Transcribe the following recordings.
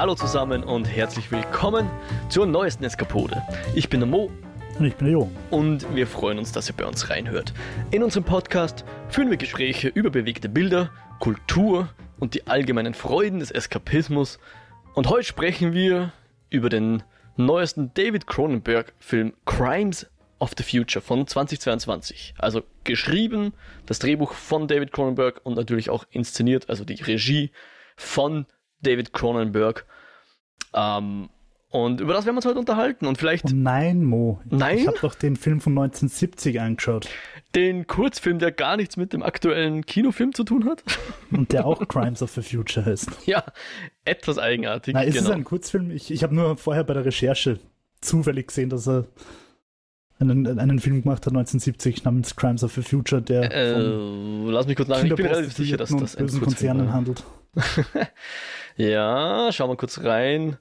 Hallo zusammen und herzlich willkommen zur neuesten Eskapode. Ich bin der Mo. Und ich bin der Jo. Und wir freuen uns, dass ihr bei uns reinhört. In unserem Podcast führen wir Gespräche über bewegte Bilder, Kultur und die allgemeinen Freuden des Eskapismus. Und heute sprechen wir über den neuesten David Cronenberg-Film Crimes of the Future von 2022. Also geschrieben, das Drehbuch von David Cronenberg und natürlich auch inszeniert, also die Regie von David Cronenberg. Ähm, und über das werden wir uns heute unterhalten und vielleicht. Oh nein, Mo. Nein? Ich habe doch den Film von 1970 angeschaut. Den Kurzfilm, der gar nichts mit dem aktuellen Kinofilm zu tun hat. Und der auch Crimes of the Future heißt. Ja, etwas eigenartig. Na, ist genau. es ein Kurzfilm? Ich, ich habe nur vorher bei der Recherche zufällig gesehen, dass er einen, einen Film gemacht hat 1970 namens Crimes of the Future, der äh, lass mich kurz nach. Ich bin relativ sicher, dass das ein Konzernen war. handelt. ja, schauen wir kurz rein.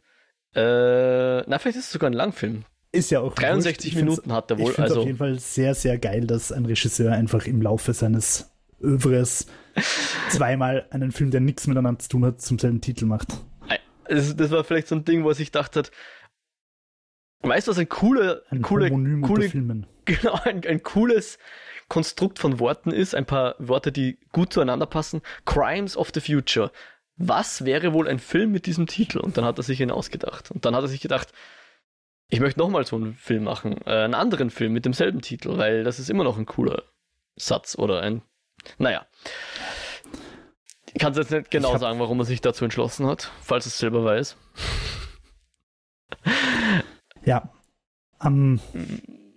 Äh, na, vielleicht ist es sogar ein Langfilm. Ist ja auch 63 Minuten hat er wohl. Ich also auf jeden Fall sehr, sehr geil, dass ein Regisseur einfach im Laufe seines Övres zweimal einen Film, der nichts miteinander zu tun hat, zum selben Titel macht. Das, war vielleicht so ein Ding, wo er sich gedacht hat, weißt du, was ein cooler, ein coole, coole Filmen. Genau, ein, ein cooles Konstrukt von Worten ist, ein paar Worte, die gut zueinander passen. Crimes of the Future. Was wäre wohl ein Film mit diesem Titel? Und dann hat er sich ihn ausgedacht. Und dann hat er sich gedacht, ich möchte nochmal so einen Film machen, äh, einen anderen Film mit demselben Titel, weil das ist immer noch ein cooler Satz oder ein, naja. Ich kann es jetzt nicht genau sagen, warum er sich dazu entschlossen hat, falls es selber weiß. Ja. Um,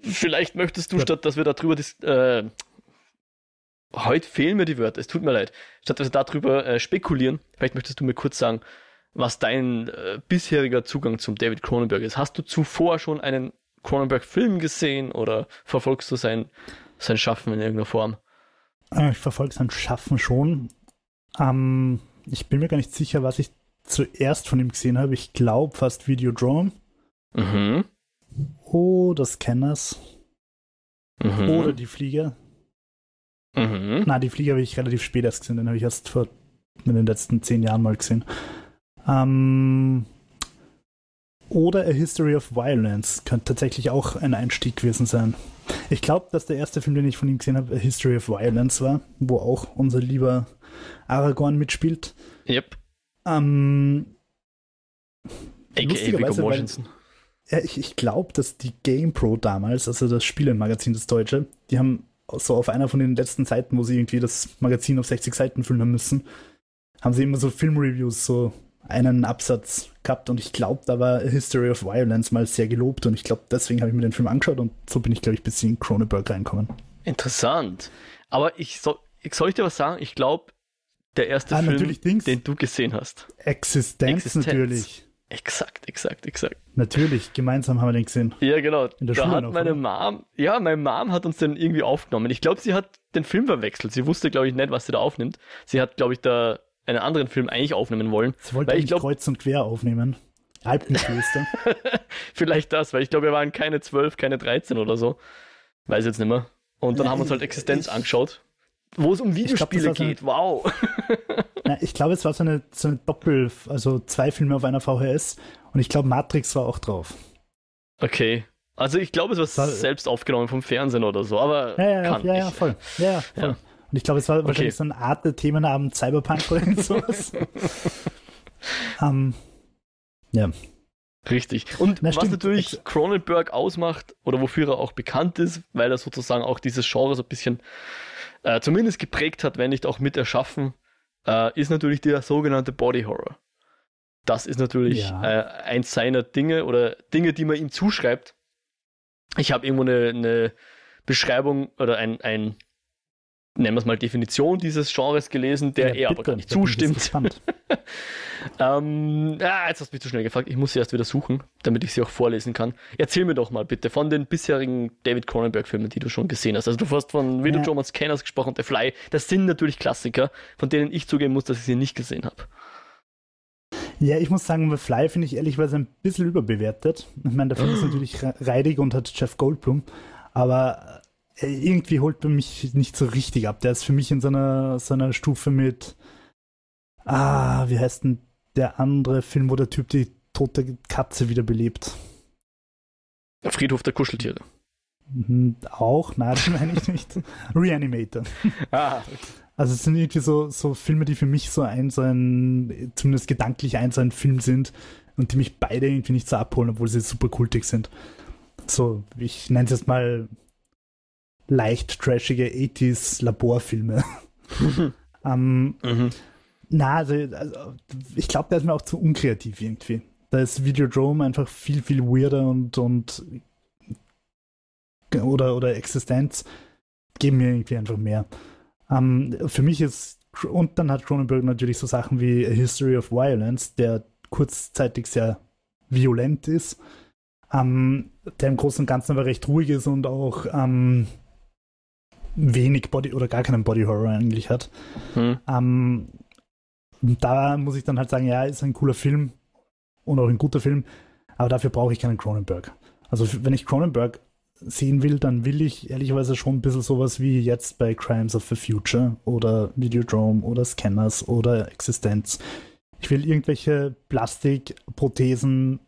Vielleicht möchtest du, ja. statt dass wir darüber äh, heute fehlen mir die Wörter, es tut mir leid, statt dass wir darüber äh, spekulieren, vielleicht möchtest du mir kurz sagen, was dein äh, bisheriger Zugang zum David Cronenberg ist. Hast du zuvor schon einen Cronenberg-Film gesehen oder verfolgst du sein, sein Schaffen in irgendeiner Form? Äh, ich verfolge sein Schaffen schon. Ähm, ich bin mir gar nicht sicher, was ich zuerst von ihm gesehen habe. Ich glaube fast Videodrome. Mhm. Oder Scanners. Mhm. Oder die Flieger. Mhm. Na, die Flieger habe ich relativ spät erst gesehen. Den habe ich erst vor in den letzten zehn Jahren mal gesehen. Ähm, oder A History of Violence könnte tatsächlich auch ein Einstieg gewesen sein. Ich glaube, dass der erste Film, den ich von ihm gesehen habe, A History of Violence war, wo auch unser lieber Aragorn mitspielt. Yep. Ähm, A.K.A. Viggo Mortensen. Ja, ich, ich glaube, dass die GamePro damals, also das Spielemagazin, das Deutsche, die haben so auf einer von den letzten Seiten, wo sie irgendwie das Magazin auf 60 Seiten füllen müssen, haben sie immer so Filmreviews, so einen Absatz gehabt und ich glaube, da war History of Violence mal sehr gelobt und ich glaube, deswegen habe ich mir den Film angeschaut und so bin ich, glaube ich, bis in Cronenberg reinkommen. Interessant. Aber ich soll, ich soll ich dir was sagen? Ich glaube, der erste ah, Film, den du gesehen hast. Existenz, Existenz. natürlich. Exakt, exakt, exakt. Natürlich, gemeinsam haben wir den gesehen. Ja, genau. In der da Schule hat noch, meine oder? Mom, ja, meine Mom hat uns den irgendwie aufgenommen. Ich glaube, sie hat den Film verwechselt. Sie wusste, glaube ich, nicht, was sie da aufnimmt. Sie hat, glaube ich, da einen anderen Film eigentlich aufnehmen wollen. Sie wollte eigentlich kreuz und quer aufnehmen. Alpenklöster. Vielleicht das, weil ich glaube, wir waren keine 12, keine 13 oder so. Weiß jetzt nicht mehr. Und dann haben wir uns halt Existenz ich- angeschaut, wo es um glaub, Videospiele so ein- geht. Wow. Ja, ich glaube, es war so eine, so eine Doppel, also zwei Filme auf einer VHS und ich glaube, Matrix war auch drauf. Okay. Also ich glaube, es war War- selbst aufgenommen vom Fernsehen oder so, aber Ja, ja, ja, kann ja, ja voll. Ja, voll. Ja. Und ich glaube, es war wahrscheinlich so eine Art der Themenabend Cyberpunk oder sowas. ähm, ja. Richtig. Und Na, was stimmt. natürlich Cronenberg ausmacht oder wofür er auch bekannt ist, weil er sozusagen auch dieses Genre so ein bisschen äh, zumindest geprägt hat, wenn nicht auch mit erschaffen, äh, ist natürlich der sogenannte Body Horror. Das ist natürlich Ja. äh, eins seiner Dinge oder Dinge, die man ihm zuschreibt. Ich habe irgendwo eine, eine Beschreibung oder ein, ein nennen wir es mal Definition dieses Genres gelesen, der ja, er aber gar nicht zustimmt. Ähm, ah, jetzt hast du mich zu schnell gefragt. Ich muss sie erst wieder suchen, damit ich sie auch vorlesen kann. Erzähl mir doch mal bitte von den bisherigen David Cronenberg-Filmen, die du schon gesehen hast. Also du hast von Video Ja. Joe Scanners gesprochen und The Fly. Das sind natürlich Klassiker, von denen ich zugeben muss, dass ich sie nicht gesehen habe. Ja, ich muss sagen, The Fly finde ich ehrlicherweise ein bisschen überbewertet. Ich meine, der Film ist natürlich re- reidig und hat Jeff Goldblum, aber irgendwie holt er mich nicht so richtig ab. Der ist für mich in so einer, so einer Stufe mit, ah, wie heißt denn der andere Film, wo der Typ die tote Katze wiederbelebt. Der Friedhof der Kuscheltiere. Mhm, Auch, nein, das meine ich nicht. Reanimator. Ah, Also es sind irgendwie so, so Filme, die für mich so ein, so ein, zumindest gedanklich ein, so ein Film sind und die mich beide irgendwie nicht so abholen, obwohl sie super kultig sind. So, ich nenne es jetzt mal leicht trashige 80s Laborfilme. ähm, mhm. na, also, also ich glaube, der ist mir auch zu unkreativ irgendwie. Da ist Videodrome einfach viel, viel weirder und, und oder, oder Existenz geben mir irgendwie einfach mehr. Ähm, für mich ist, und dann hat Cronenberg natürlich so Sachen wie A History of Violence, der kurzzeitig sehr violent ist, ähm, der im Großen und Ganzen aber recht ruhig ist und auch ähm, wenig Body oder gar keinen Body Horror eigentlich hat. Hm. Ähm, da muss ich dann halt sagen, ja, ist ein cooler Film und auch ein guter Film, aber dafür brauche ich keinen Cronenberg. Also wenn ich Cronenberg sehen will, dann will ich ehrlicherweise schon ein bisschen sowas wie jetzt bei Crimes of the Future oder Videodrome oder Scanners oder Existenz. Ich will irgendwelche Plastikprothesen,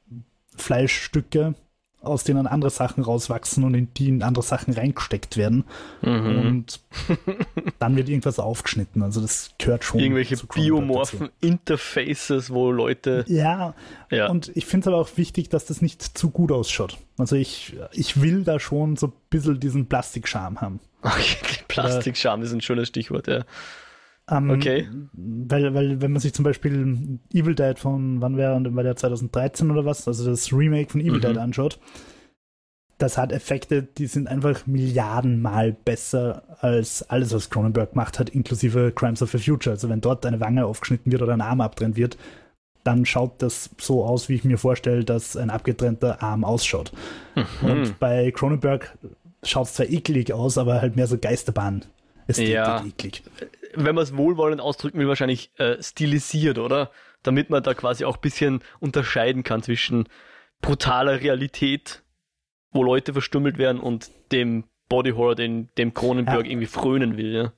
Fleischstücke, aus denen andere Sachen rauswachsen und in die in andere Sachen reingesteckt werden. Mhm. Und dann wird irgendwas aufgeschnitten. Also das gehört schon. Irgendwelche biomorphen. Interfaces, wo Leute. Ja, Ja. und ich finde es aber auch wichtig, dass das nicht zu gut ausschaut. Also ich, ich will da schon so ein bisschen diesen Plastikscham haben. Okay, Plastikscham ist ein schönes Stichwort, ja. Ähm, Okay. Weil, weil, wenn man sich zum Beispiel Evil Dead von, wann wäre, war der 2013 oder was, also das Remake von Evil Mhm. Dead anschaut, das hat Effekte, die sind einfach Milliardenmal besser als alles, was Cronenberg gemacht hat, inklusive Crimes of the Future. Also wenn dort eine Wange aufgeschnitten wird oder ein Arm abtrennt wird, dann schaut das so aus, wie ich mir vorstelle, dass ein abgetrennter Arm ausschaut. Mhm. Und bei Cronenberg schaut es zwar eklig aus, aber halt mehr so Geisterbahn. Ästhetik Ja. eklig. Wenn man es wohlwollend ausdrücken will, wahrscheinlich äh, stilisiert, oder? Damit man da quasi auch ein bisschen unterscheiden kann zwischen brutaler Realität, wo Leute verstümmelt werden, und dem Body Horror, den dem Cronenberg Ja. irgendwie frönen will, ja.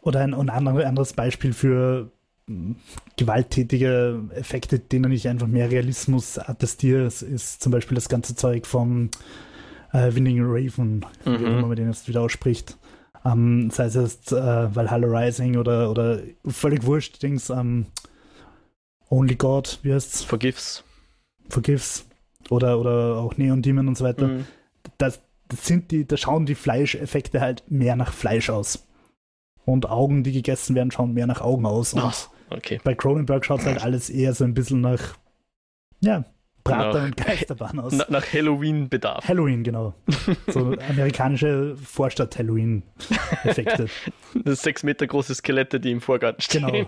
Oder ein, ein andere- anderes Beispiel für mh, gewalttätige Effekte, denen ich einfach mehr Realismus attestiere, ist, zum Beispiel das ganze Zeug vom äh, Winning Raven, wie Mhm. immer man den jetzt wieder ausspricht. Ähm, sei es jetzt äh, Valhalla Rising oder, oder völlig wurscht, Dings, ähm, Only God, wie heißt's? Vergifts. Forgives oder, oder auch Neon Demon und so weiter. Mhm. das, das sind die, da schauen die Fleischeffekte halt mehr nach Fleisch aus. Und Augen, die gegessen werden, schauen mehr nach Augen aus. Und Ach, okay. bei Cronenberg schaut es halt alles eher so ein bisschen nach, ja, Prater Nach- und Geisterbahn aus. Na, nach Halloween-Bedarf. Halloween, genau. So amerikanische Vorstadt-Halloween-Effekte. Das sechs Meter große Skelette, die im Vorgarten stehen. Genau.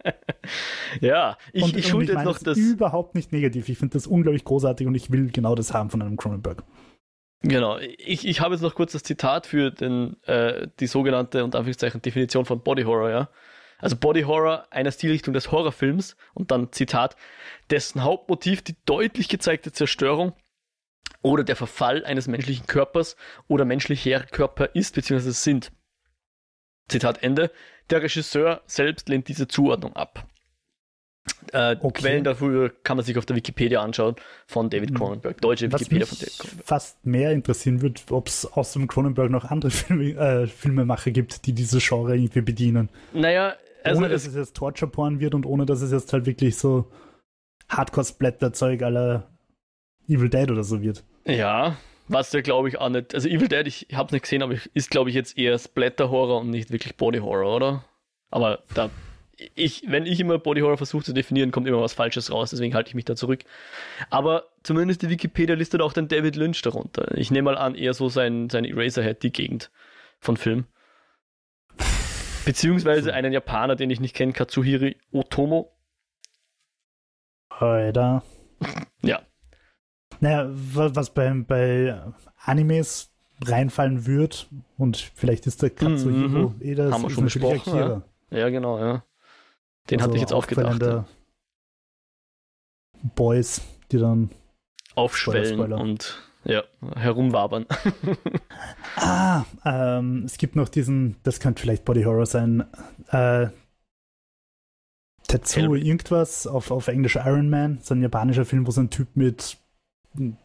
ja, ich, und, ich schulde jetzt noch das. überhaupt nicht negativ. Ich finde das unglaublich großartig und ich will genau das haben von einem Cronenberg. Genau, ich, ich habe jetzt noch kurz das Zitat für den, äh, die sogenannte und Anführungszeichen Definition von Body Horror, ja. Also Body Horror, einer Stilrichtung des Horrorfilms und dann Zitat, dessen Hauptmotiv die deutlich gezeigte Zerstörung oder der Verfall eines menschlichen Körpers oder menschlicher Körper ist bzw. sind. Zitat Ende. Der Regisseur selbst lehnt diese Zuordnung ab. Äh, Okay. Quellen dafür kann man sich auf der Wikipedia anschauen von David Mhm. Cronenberg. Deutsche Was Wikipedia mich von David Cronenberg. fast mehr interessieren wird, ob es außer dem Cronenberg noch andere Filme, äh, Filmemacher gibt, die diese Genre irgendwie bedienen. Naja, also ohne dass es, jetzt Torture-Porn wird und ohne dass es jetzt halt wirklich so Hardcore-Splatter-Zeug aller Evil Dead oder so wird. ja, was ja glaube ich auch nicht, also Evil Dead, ich habe es nicht gesehen, aber ich- ist glaube ich jetzt eher Splatter-Horror und nicht wirklich Body-Horror, oder? Aber da, ich, wenn ich immer Body-Horror versuche zu definieren, kommt immer was Falsches raus, deswegen halte ich mich da zurück. Aber zumindest die Wikipedia listet auch den David Lynch darunter. Ich nehme mal an, eher so sein, sein Eraserhead, die Gegend von Film. Beziehungsweise einen Japaner, den ich nicht kenne, Katsuhiri Otomo. Alter. Ja. Naja, wa- was bei, bei Animes reinfallen wird, und vielleicht ist der Katsuhiro Mhm. eh das, Haben wir schon besprochen, Akira. Ja, genau, ja. Den Also hatte ich jetzt auch gedacht. auffallende Ja. Boys, die dann Aufschwellen Spoiler, Spoiler. und ja, herumwabern. Ah, ähm, es gibt noch diesen, das könnte vielleicht Body Horror sein, äh, Tetsu irgendwas auf, auf Englisch Iron Man, so ein japanischer Film, wo so ein Typ mit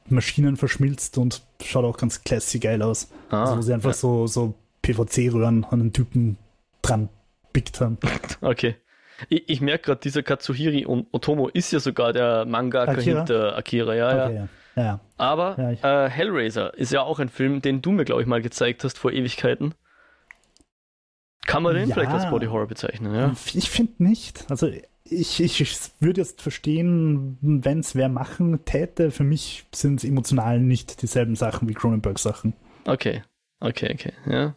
Maschinen verschmilzt und schaut auch ganz classy geil aus. Ah, also wo sie einfach ja. so, so PVC-Röhren an den Typen dran pickt haben. Okay. Ich, ich merke gerade, dieser Katsuhiri Otomo ist ja sogar der Mangaka Akira? hinter Akira, ja, okay, ja. ja. Ja. Aber ja, äh, Hellraiser ist ja auch ein Film, den du mir, glaube ich, mal gezeigt hast vor Ewigkeiten. Kann man den vielleicht als Body Horror bezeichnen, ja? Ich finde nicht. Also ich, ich, ich würde jetzt verstehen, wenn es wer machen täte. Für mich sind es emotional nicht dieselben Sachen wie Cronenberg-Sachen. Okay, okay, okay, ja.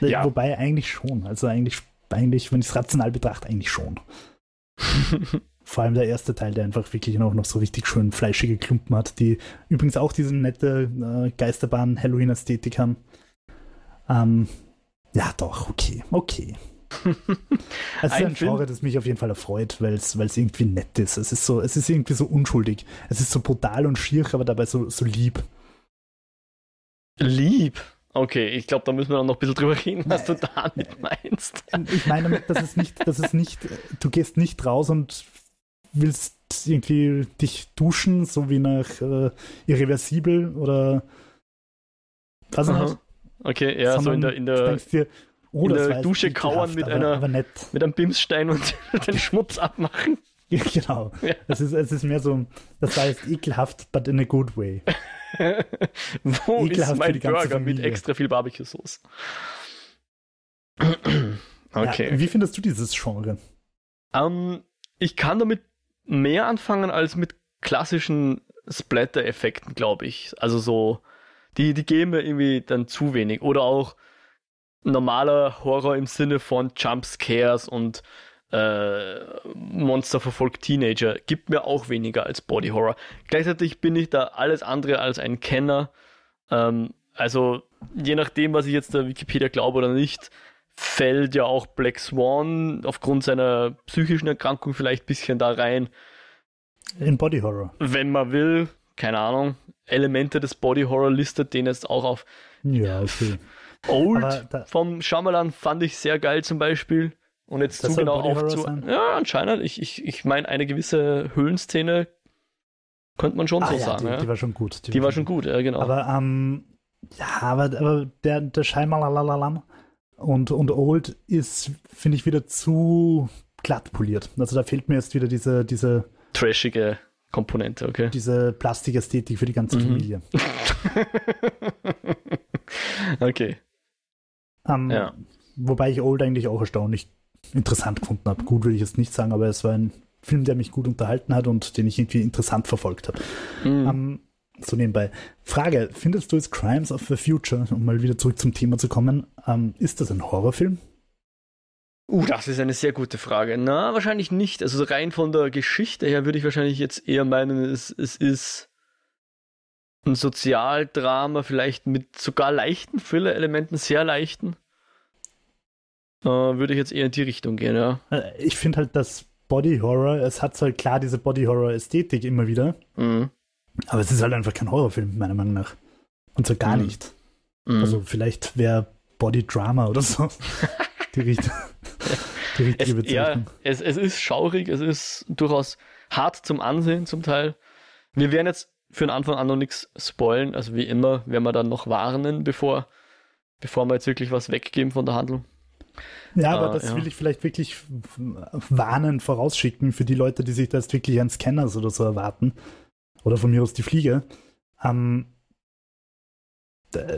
ja. Wobei eigentlich schon. Also eigentlich, eigentlich wenn ich es rational betrachte, eigentlich schon. Vor allem der erste Teil, der einfach wirklich noch, noch so richtig schön fleischige Klumpen hat, die übrigens auch diese nette äh, Geisterbahn-Halloween-Ästhetik haben. Ähm, ja, doch, okay, okay. es ist ein, ein Genre, das mich auf jeden Fall erfreut, weil es irgendwie nett ist. Es ist so, es ist irgendwie so unschuldig. Es ist so brutal und schier, aber dabei so, so lieb. Lieb? Okay, ich glaube, da müssen wir noch ein bisschen drüber reden, was du damit meinst. Ich meine damit, dass es nicht, dass es nicht, du gehst nicht raus und willst irgendwie dich duschen, so wie nach äh, Irreversibel oder was auch Okay, ja, so in der, in der, dir, oh, in der Dusche kauern mit, aber, einer, aber mit einem Bimsstein und den Schmutz abmachen. Ja, genau. Ja. Es, ist, es ist mehr so, das heißt ekelhaft, but in a good way. Wo ekelhaft ist mein Burger mit extra viel Barbecue-Sauce? okay. Ja, wie findest du dieses Genre? Um, ähm, ich kann damit mehr anfangen als mit klassischen Splatter-Effekten, glaube ich. Also so die, die geben mir irgendwie dann zu wenig. Oder auch normaler Horror im Sinne von Jumpscares und äh, Monster verfolgt Teenager gibt mir auch weniger als Body Horror. Gleichzeitig bin ich da alles andere als ein Kenner. Ähm, also je nachdem, was ich jetzt der Wikipedia glaube oder nicht, fällt ja auch Black Swan aufgrund seiner psychischen Erkrankung vielleicht ein bisschen da rein. In Body Horror. Wenn man will, keine Ahnung, Elemente des Body Horror listet, den jetzt auch auf ja, okay. Old vom Shyamalan fand ich sehr geil zum Beispiel. Und jetzt zu genau auf zu. Ja, anscheinend. Ich, ich, ich meine, eine gewisse Höhlenszene könnte man schon ah, so ja, sagen. Die, ja. die, war schon gut. Die, die war schon gut, ja, genau. Aber, ähm, ja, aber, aber der, der Shyamalan und, und Old ist, finde ich, wieder zu glatt poliert. Also da fehlt mir jetzt wieder diese, diese trashige Komponente, okay. Diese Plastikästhetik für die ganze mhm. Familie. okay. Um, ja. Wobei ich Old eigentlich auch erstaunlich interessant gefunden habe. Gut will ich jetzt nicht sagen, aber es war ein Film, der mich gut unterhalten hat und den ich irgendwie interessant verfolgt habe. Mhm. Um, so nebenbei. Frage: Findest du es Crimes of the Future, um mal wieder zurück zum Thema zu kommen, um, ist das ein Horrorfilm? Uh, das ist eine sehr gute Frage. Na, wahrscheinlich nicht. Also rein von der Geschichte her würde ich wahrscheinlich jetzt eher meinen, es, es ist ein Sozialdrama, vielleicht mit sogar leichten Thriller-Elementen, sehr leichten. Äh, würde ich jetzt eher in die Richtung gehen, ja. Äh, ich finde halt das Body Horror, es hat halt klar diese Body Horror-Ästhetik immer wieder. Mhm. Aber es ist halt einfach kein Horrorfilm, meiner Meinung nach. Und so gar mhm. nicht. Mhm. Also vielleicht wäre Body Drama oder so. die, Richtung, die richtige es, Bezeichnung. Ja, es, es ist schaurig, es ist durchaus hart zum Ansehen zum Teil. Wir werden jetzt für den Anfang an noch nichts spoilen, also wie immer werden wir dann noch warnen, bevor, bevor wir jetzt wirklich was weggeben von der Handlung. Ja, aber uh, das ja. will ich vielleicht wirklich warnen, vorausschicken für die Leute, die sich da jetzt wirklich an Scanners oder so erwarten. Oder von mir aus die Fliege. Ähm,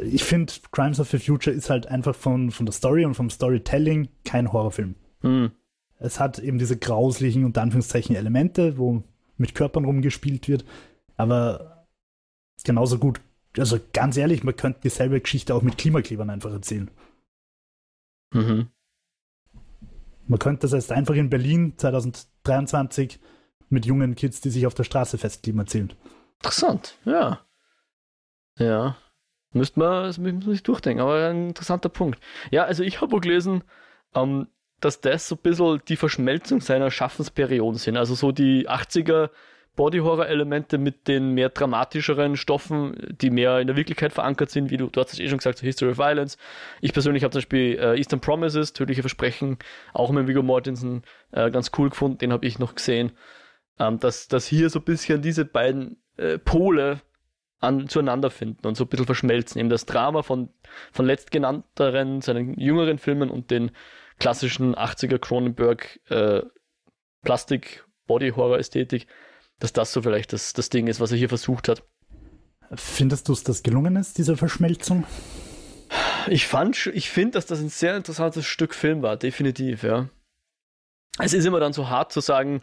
ich finde, Crimes of the Future ist halt einfach von, von der Story und vom Storytelling kein Horrorfilm. Hm. Es hat eben diese grauslichen und Anführungszeichen Elemente, wo mit Körpern rumgespielt wird, aber genauso gut, also ganz ehrlich, man könnte dieselbe Geschichte auch mit Klimaklebern einfach erzählen. Mhm. Man könnte das heißt einfach in Berlin 2023 mit jungen Kids, die sich auf der Straße festkleben, erzählen. Interessant, ja. Ja. Müsste man, sich durchdenken, aber ein interessanter Punkt. Ja, also ich habe gelesen, ähm, dass das so ein bisschen die Verschmelzung seiner Schaffensperioden sind. Also so die 80er Body-Horror-Elemente mit den mehr dramatischeren Stoffen, die mehr in der Wirklichkeit verankert sind, wie du, du hast es eh schon gesagt, so History of Violence. Ich persönlich habe zum Beispiel äh, Eastern Promises, Tödliche Versprechen, auch mit Viggo Mortensen äh, ganz cool gefunden, den habe ich noch gesehen. Ähm, dass, dass hier so ein bisschen diese beiden äh, Pole an, zueinander finden und so ein bisschen verschmelzen. Eben das Drama von, von letztgenannteren, seinen jüngeren Filmen und den klassischen 80er Cronenberg äh, Plastik Body Horror Ästhetik, dass das so vielleicht das, das Ding ist, was er hier versucht hat. Findest du es, dass gelungen ist, diese Verschmelzung? Ich fand, ich finde, dass das ein sehr interessantes Stück Film war, definitiv, ja. Es ist immer dann so hart zu sagen,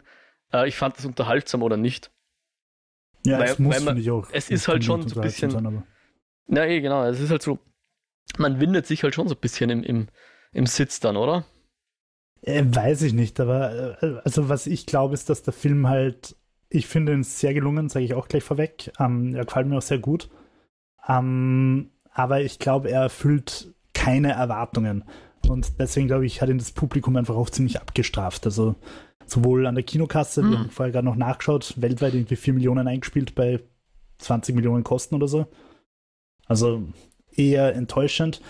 äh, ich fand das unterhaltsam oder nicht. Ja, weil, es muss, man, ich auch. Es ist halt schon so ein bisschen. Sein, ja, eh, genau. Es ist halt so, man windet sich halt schon so ein bisschen im, im, im Sitz dann, oder? Äh, weiß ich nicht, aber äh, also was ich glaube, ist, dass der Film halt, ich finde ihn sehr gelungen, sage ich auch gleich vorweg. Ähm, er gefällt mir auch sehr gut. Ähm, aber ich glaube, er erfüllt keine Erwartungen. Und deswegen glaube ich, hat ihn das Publikum einfach auch ziemlich abgestraft. Also sowohl an der Kinokasse, mhm. wir haben vorher gerade noch nachgeschaut, weltweit irgendwie 4 Millionen eingespielt bei 20 Millionen Kosten oder so. Also eher enttäuschend.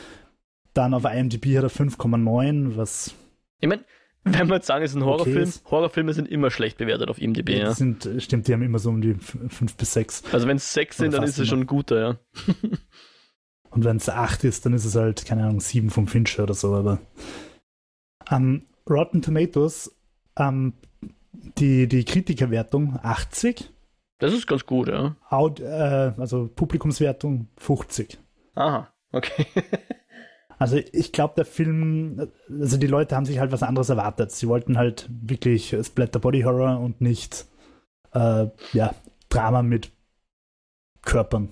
Dann auf IMDb hat er 5,9, was. Ich meine, wenn wir jetzt sagen, es ist ein Horrorfilm, okay, Horrorfilme sind immer schlecht bewertet auf IMDb. Ja, sind, stimmt, die haben immer so um die 5 bis 6. Also wenn es 6 sind, dann ist es schon ein guter, ja. Und wenn es 8 ist, dann ist es halt, keine Ahnung, 7 vom Fincher oder so, aber. Um, ähm, Rotten Tomatoes, ähm, die, die Kritikerwertung 80. Das ist ganz gut, ja. Aud, äh, also Publikumswertung 50. Aha, okay. Also ich glaube, der Film, also die Leute haben sich halt was anderes erwartet. Sie wollten halt wirklich Splatter Body Horror und nicht äh, ja, Drama mit Körpern.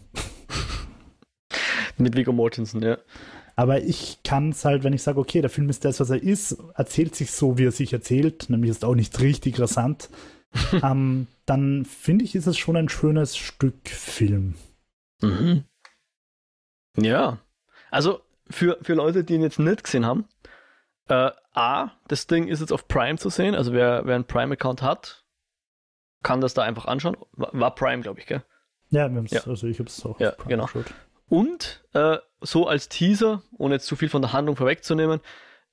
mit Viggo Mortensen, ja. Aber ich kann es halt, wenn ich sage, okay, der Film ist das, was er ist, erzählt sich so, wie er sich erzählt, nämlich ist auch nicht richtig rasant, ähm, dann finde ich, ist es schon ein schönes Stück Film. Mhm. Ja. Also für, für Leute, die ihn jetzt nicht gesehen haben, äh, A, das Ding ist jetzt auf Prime zu sehen, also wer, wer einen Prime-Account hat, kann das da einfach anschauen. War, war Prime, glaube ich, gell? Ja, ja. also ich habe es auch ja, genau. geschaut. Und äh, so als Teaser, ohne jetzt zu viel von der Handlung vorwegzunehmen,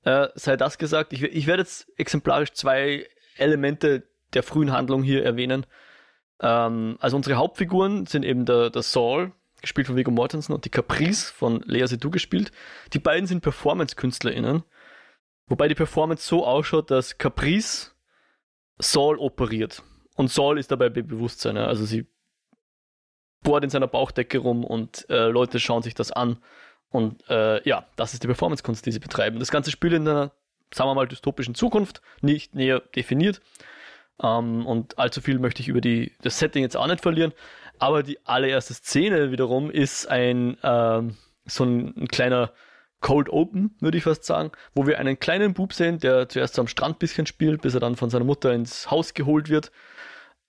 äh, sei das gesagt, ich, ich werde jetzt exemplarisch zwei Elemente der frühen Handlung hier erwähnen. Ähm, also unsere Hauptfiguren sind eben der, der Saul, gespielt von Viggo Mortensen, und die Caprice von Lea Seydoux gespielt. Die beiden sind Performance-KünstlerInnen. Wobei die Performance so ausschaut, dass Caprice Saul operiert. Und Saul ist dabei bei Bewusstsein. Also sie bohrt in seiner Bauchdecke rum und äh, Leute schauen sich das an. Und äh, ja, das ist die Performance-Kunst, die sie betreiben. Das ganze Spiel in einer, sagen wir mal, dystopischen Zukunft, nicht näher definiert. Ähm, und allzu viel möchte ich über die, das Setting jetzt auch nicht verlieren. Aber die allererste Szene wiederum ist ein ähm, so ein, ein, kleiner Cold Open, würde ich fast sagen, wo wir einen kleinen Bub sehen, der zuerst am Strand bisschen spielt, bis er dann von seiner Mutter ins Haus geholt wird.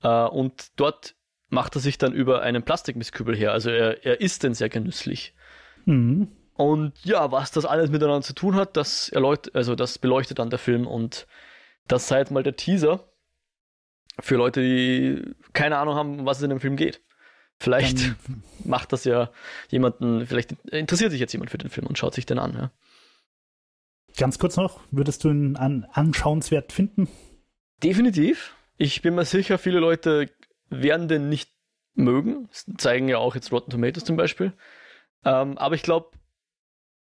Äh, und dort macht er sich dann über einen Plastikmisskübel her. Also er, er isst den sehr genüsslich. Mhm. Und ja, was das alles miteinander zu tun hat, das erläutert, also das beleuchtet dann der Film und das sei jetzt mal der Teaser für Leute, die keine Ahnung haben, was es in dem Film geht. Vielleicht Dann, macht das ja jemanden, vielleicht interessiert sich jetzt jemand für den Film und schaut sich den an. Ja. Ganz kurz noch, würdest du ihn an, anschauenswert finden? Definitiv. Ich bin mir sicher, viele Leute werden den nicht mögen. Das zeigen ja auch jetzt Rotten Tomatoes zum Beispiel. Ähm, aber ich glaube,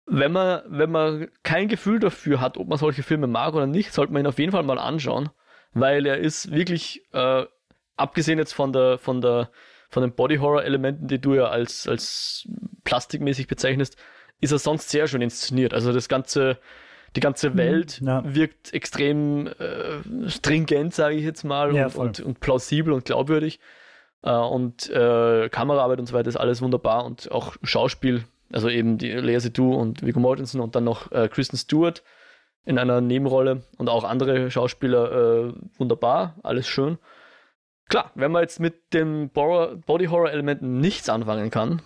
wenn man, wenn man kein Gefühl dafür hat, ob man solche Filme mag oder nicht, sollte man ihn auf jeden Fall mal anschauen, weil er ist wirklich, äh, abgesehen jetzt von der, von der, von den Body Horror Elementen, die du ja als, als plastikmäßig bezeichnest, ist er sonst sehr schön inszeniert. Also das ganze, die ganze mhm, Welt ja. wirkt extrem äh, stringent, sage ich jetzt mal, ja, und, und, und, plausibel und glaubwürdig. Äh, und äh, Kameraarbeit und so weiter ist alles wunderbar und auch Schauspiel, also eben die Lea Seydoux und Viggo Mortensen und dann noch äh, Kristen Stewart in einer Nebenrolle und auch andere Schauspieler äh, wunderbar, alles schön. Klar, wenn man jetzt mit dem Body Horror Elementen nichts anfangen kann,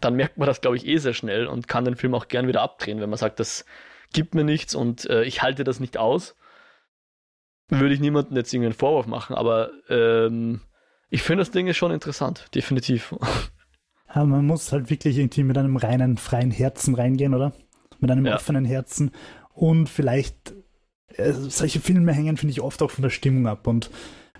dann merkt man das, glaube ich, eh sehr schnell und kann den Film auch gern wieder abdrehen, wenn man sagt, das gibt mir nichts und äh, ich halte das nicht aus. würde ich niemandem jetzt irgendwie einen Vorwurf machen, aber ähm, ich finde das Ding ist schon interessant, definitiv. Ja, man muss halt wirklich irgendwie mit einem reinen, freien Herzen reingehen, oder? Mit einem ja. offenen Herzen. Und vielleicht, äh, solche Filme hängen, finde ich, oft auch von der Stimmung ab. Und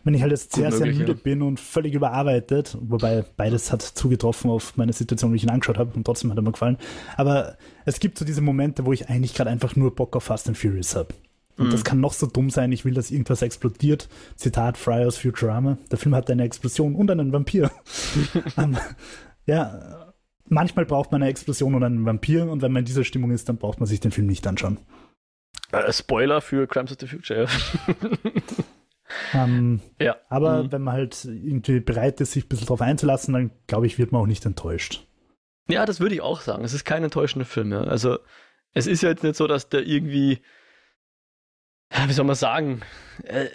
wenn ich halt jetzt sehr, sehr müde ja. bin und völlig überarbeitet, wobei beides hat zugetroffen auf meine Situation, wie ich ihn angeschaut habe und trotzdem hat er mir gefallen. Aber es gibt so diese Momente, wo ich eigentlich gerade einfach nur Bock auf Fast and Furious habe. Und mhm. das kann noch so dumm sein, ich will, dass irgendwas explodiert. Zitat Fry aus Futurama. Der Film hat eine Explosion und einen Vampir. um, ähm, ja, manchmal braucht man eine Explosion und einen Vampir und wenn man in dieser Stimmung ist, dann braucht man sich den Film nicht anschauen. Äh, Spoiler für Crimes of the Future. ähm, ja. Aber mhm. wenn man halt irgendwie bereit ist, sich ein bisschen drauf einzulassen, dann glaube ich, wird man auch nicht enttäuscht. Ja, das würde ich auch sagen. Es ist kein enttäuschender Film. Ja. Also, es ist ja jetzt nicht so, dass der irgendwie wie soll man sagen, äh,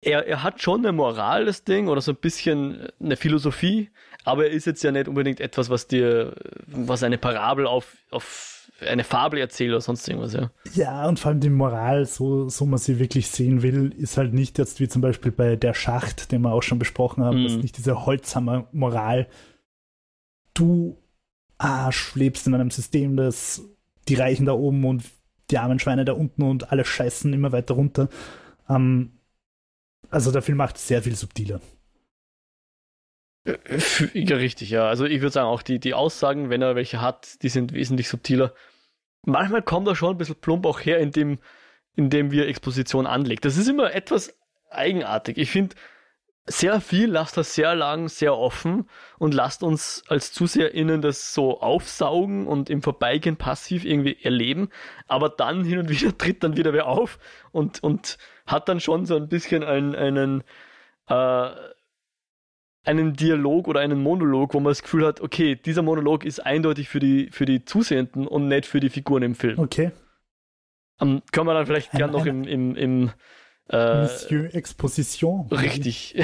er, er hat schon eine Moral, das Ding, oder so ein bisschen eine Philosophie, aber er ist jetzt ja nicht unbedingt etwas, was dir, was eine Parabel auf, auf eine Fabel erzählt oder sonst irgendwas, ja. Ja, und vor allem die Moral, so, so man sie wirklich sehen will, ist halt nicht jetzt wie zum Beispiel bei Der Schacht, den wir auch schon besprochen haben, mm. ist nicht diese Holzhammer Moral. Du Arsch lebst in einem System, das die Reichen da oben und die armen Schweine da unten und alle scheißen immer weiter runter. Ähm, also der Film macht sehr viel subtiler. Ja, richtig, ja. Also ich würde sagen, auch die, die Aussagen, wenn er welche hat, die sind wesentlich subtiler. Manchmal kommt er schon ein bisschen plump auch her, indem, indem wir Exposition anlegt. Das ist immer etwas eigenartig. Ich finde, sehr viel, lasst das sehr lang, sehr offen und lasst uns als ZuseherInnen das so aufsaugen und im Vorbeigehen passiv irgendwie erleben. Aber dann hin und wieder tritt dann wieder wer auf und, und hat dann schon so ein bisschen einen, einen, äh, einen Dialog oder einen Monolog, wo man das Gefühl hat, okay, dieser Monolog ist eindeutig für die, für die Zusehenden und nicht für die Figuren im Film. Okay. Um, ähm, können wir dann vielleicht gern noch im, im, im äh, Monsieur Exposition. Richtig.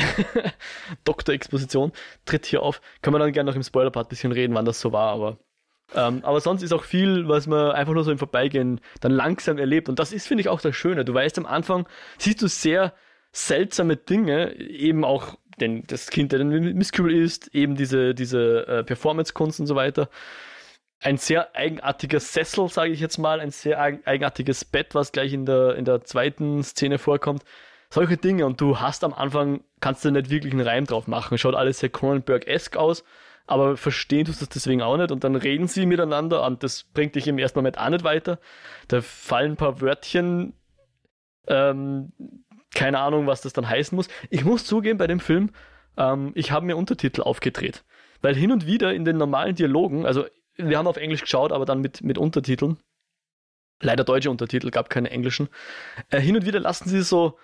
Dr. Exposition tritt hier auf. Können wir dann gerne noch im Spoiler-Part ein bisschen reden, wann das so war, aber. Ähm, aber sonst ist auch viel, was man einfach nur so im Vorbeigehen dann langsam erlebt. Und das ist, finde ich, auch das Schöne. Du weißt am Anfang, siehst du sehr seltsame Dinge, eben auch den, das Kind, der den Misskübel ist, eben diese, diese äh, Performance-Kunst und so weiter ein sehr eigenartiger Sessel, sage ich jetzt mal, ein sehr eigenartiges Bett, was gleich in der, in der zweiten Szene vorkommt. Solche Dinge und du hast am Anfang, kannst du nicht wirklich einen Reim drauf machen. Schaut alles sehr Cronenberg-esk aus, aber verstehen tust du das deswegen auch nicht und dann reden sie miteinander und das bringt dich im ersten Moment auch nicht weiter. Da fallen ein paar Wörtchen, ähm, keine Ahnung, was das dann heißen muss. Ich muss zugeben, bei dem Film, ähm, ich habe mir Untertitel aufgedreht. Weil hin und wieder in den normalen Dialogen, also wir haben auf Englisch geschaut, aber dann mit, mit Untertiteln. Leider deutsche Untertitel, gab keine englischen. Äh, hin und wieder lassen sie so,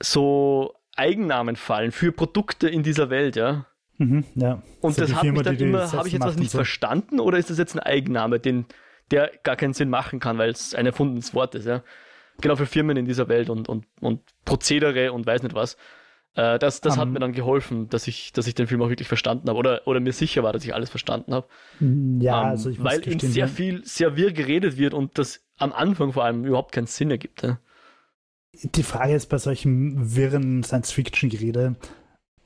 so Eigennamen fallen für Produkte in dieser Welt, ja. Mhm, ja. Und das, das hat mich dann immer, habe ich jetzt was nicht so. verstanden oder ist das jetzt ein Eigenname, den, der gar keinen Sinn machen kann, weil es ein erfundenes Wort ist, ja. Genau für Firmen in dieser Welt und, und, und Prozedere und weiß nicht was. Äh, das das um, hat mir dann geholfen, dass ich, dass ich den Film auch wirklich verstanden habe oder, oder mir sicher war, dass ich alles verstanden habe. Ja, um, ähm, also ich Weil in sehr viel, sehr wirr geredet wird und das am Anfang vor allem überhaupt keinen Sinn ergibt. Ja. Die Frage ist bei solchen wirren Science-Fiction-Gerede,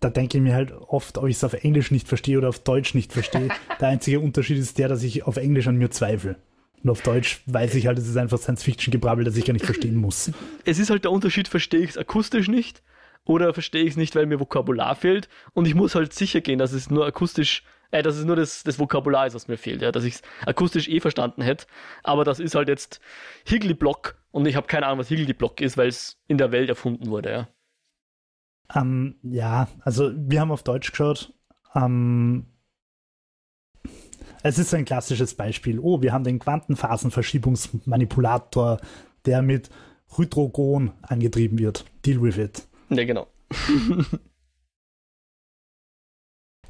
da denke ich mir halt oft, ob ich es auf Englisch nicht verstehe oder auf Deutsch nicht verstehe. der einzige Unterschied ist der, dass ich auf Englisch an mir zweifle. Und auf Deutsch weiß ich halt, es ist einfach Science-Fiction-Gebrabbel, das ich gar nicht verstehen muss. Es ist halt der Unterschied, verstehe ich es akustisch nicht oder verstehe ich es nicht, weil mir Vokabular fehlt und ich muss halt sicher gehen, dass es nur akustisch, äh, dass es nur das, das Vokabular ist, was mir fehlt, ja, dass ich es akustisch eh verstanden hätte, aber das ist halt jetzt Higgley-Block und ich habe keine Ahnung, was Higgley-Block ist, weil es in der Welt erfunden wurde, ja. Um, ja, also wir haben auf Deutsch geschaut. Um, es ist ein klassisches Beispiel. Oh, wir haben den Quantenphasenverschiebungsmanipulator, der mit Hydrogon angetrieben wird. Deal with it. Ja, genau.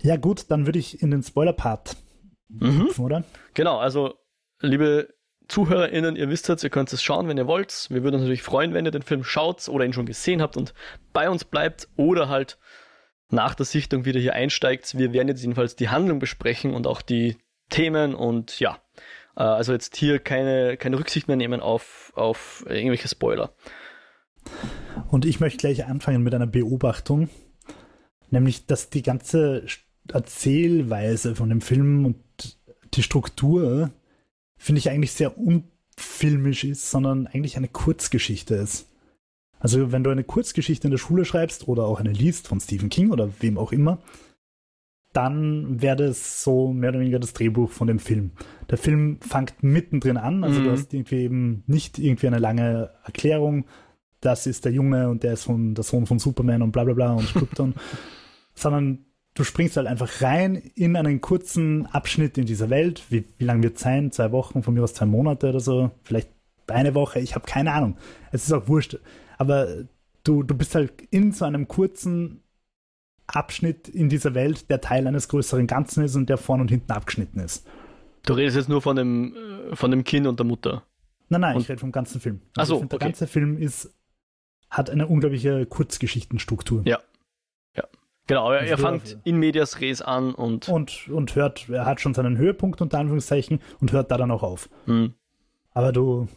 ja, gut, dann würde ich in den Spoiler-Part mhm. oder? Genau, also, liebe ZuhörerInnen, ihr wisst jetzt, ihr könnt es schauen, wenn ihr wollt. Wir würden uns natürlich freuen, wenn ihr den Film schaut oder ihn schon gesehen habt und bei uns bleibt oder halt nach der Sichtung wieder hier einsteigt. Wir werden jetzt jedenfalls die Handlung besprechen und auch die Themen und ja, äh, also jetzt hier keine, keine Rücksicht mehr nehmen auf, auf irgendwelche Spoiler. Und ich möchte gleich anfangen mit einer Beobachtung, nämlich, dass die ganze Erzählweise von dem Film und die Struktur, finde ich eigentlich sehr unfilmisch ist, sondern eigentlich eine Kurzgeschichte ist. Also wenn du eine Kurzgeschichte in der Schule schreibst oder auch eine liest von Stephen King oder wem auch immer, dann wäre das so mehr oder weniger das Drehbuch von dem Film. Der Film fängt mittendrin an, also mhm. du hast irgendwie eben nicht irgendwie eine lange Erklärung, das ist der Junge und der ist von, der Sohn von Superman und bla bla bla und Krypton, sondern du springst halt einfach rein in einen kurzen Abschnitt in dieser Welt. Wie, wie lange wird es sein? Zwei Wochen, von mir aus zwei Monate oder so, vielleicht eine Woche, ich habe keine Ahnung. Es ist auch wurscht. Aber du, du bist halt in so einem kurzen Abschnitt in dieser Welt, der Teil eines größeren Ganzen ist und der vorn und hinten abgeschnitten ist. Du redest jetzt nur von dem, äh, von dem Kind und der Mutter. Nein, nein, und ich rede vom ganzen Film. Also Achso, der ganze Film ist, hat eine unglaubliche Kurzgeschichtenstruktur. Ja. Ja. Genau, er, also er fängt in Medias Res an und. Und, und hört, er hat schon seinen Höhepunkt unter Anführungszeichen und hört da dann auch auf. Mhm. Aber du,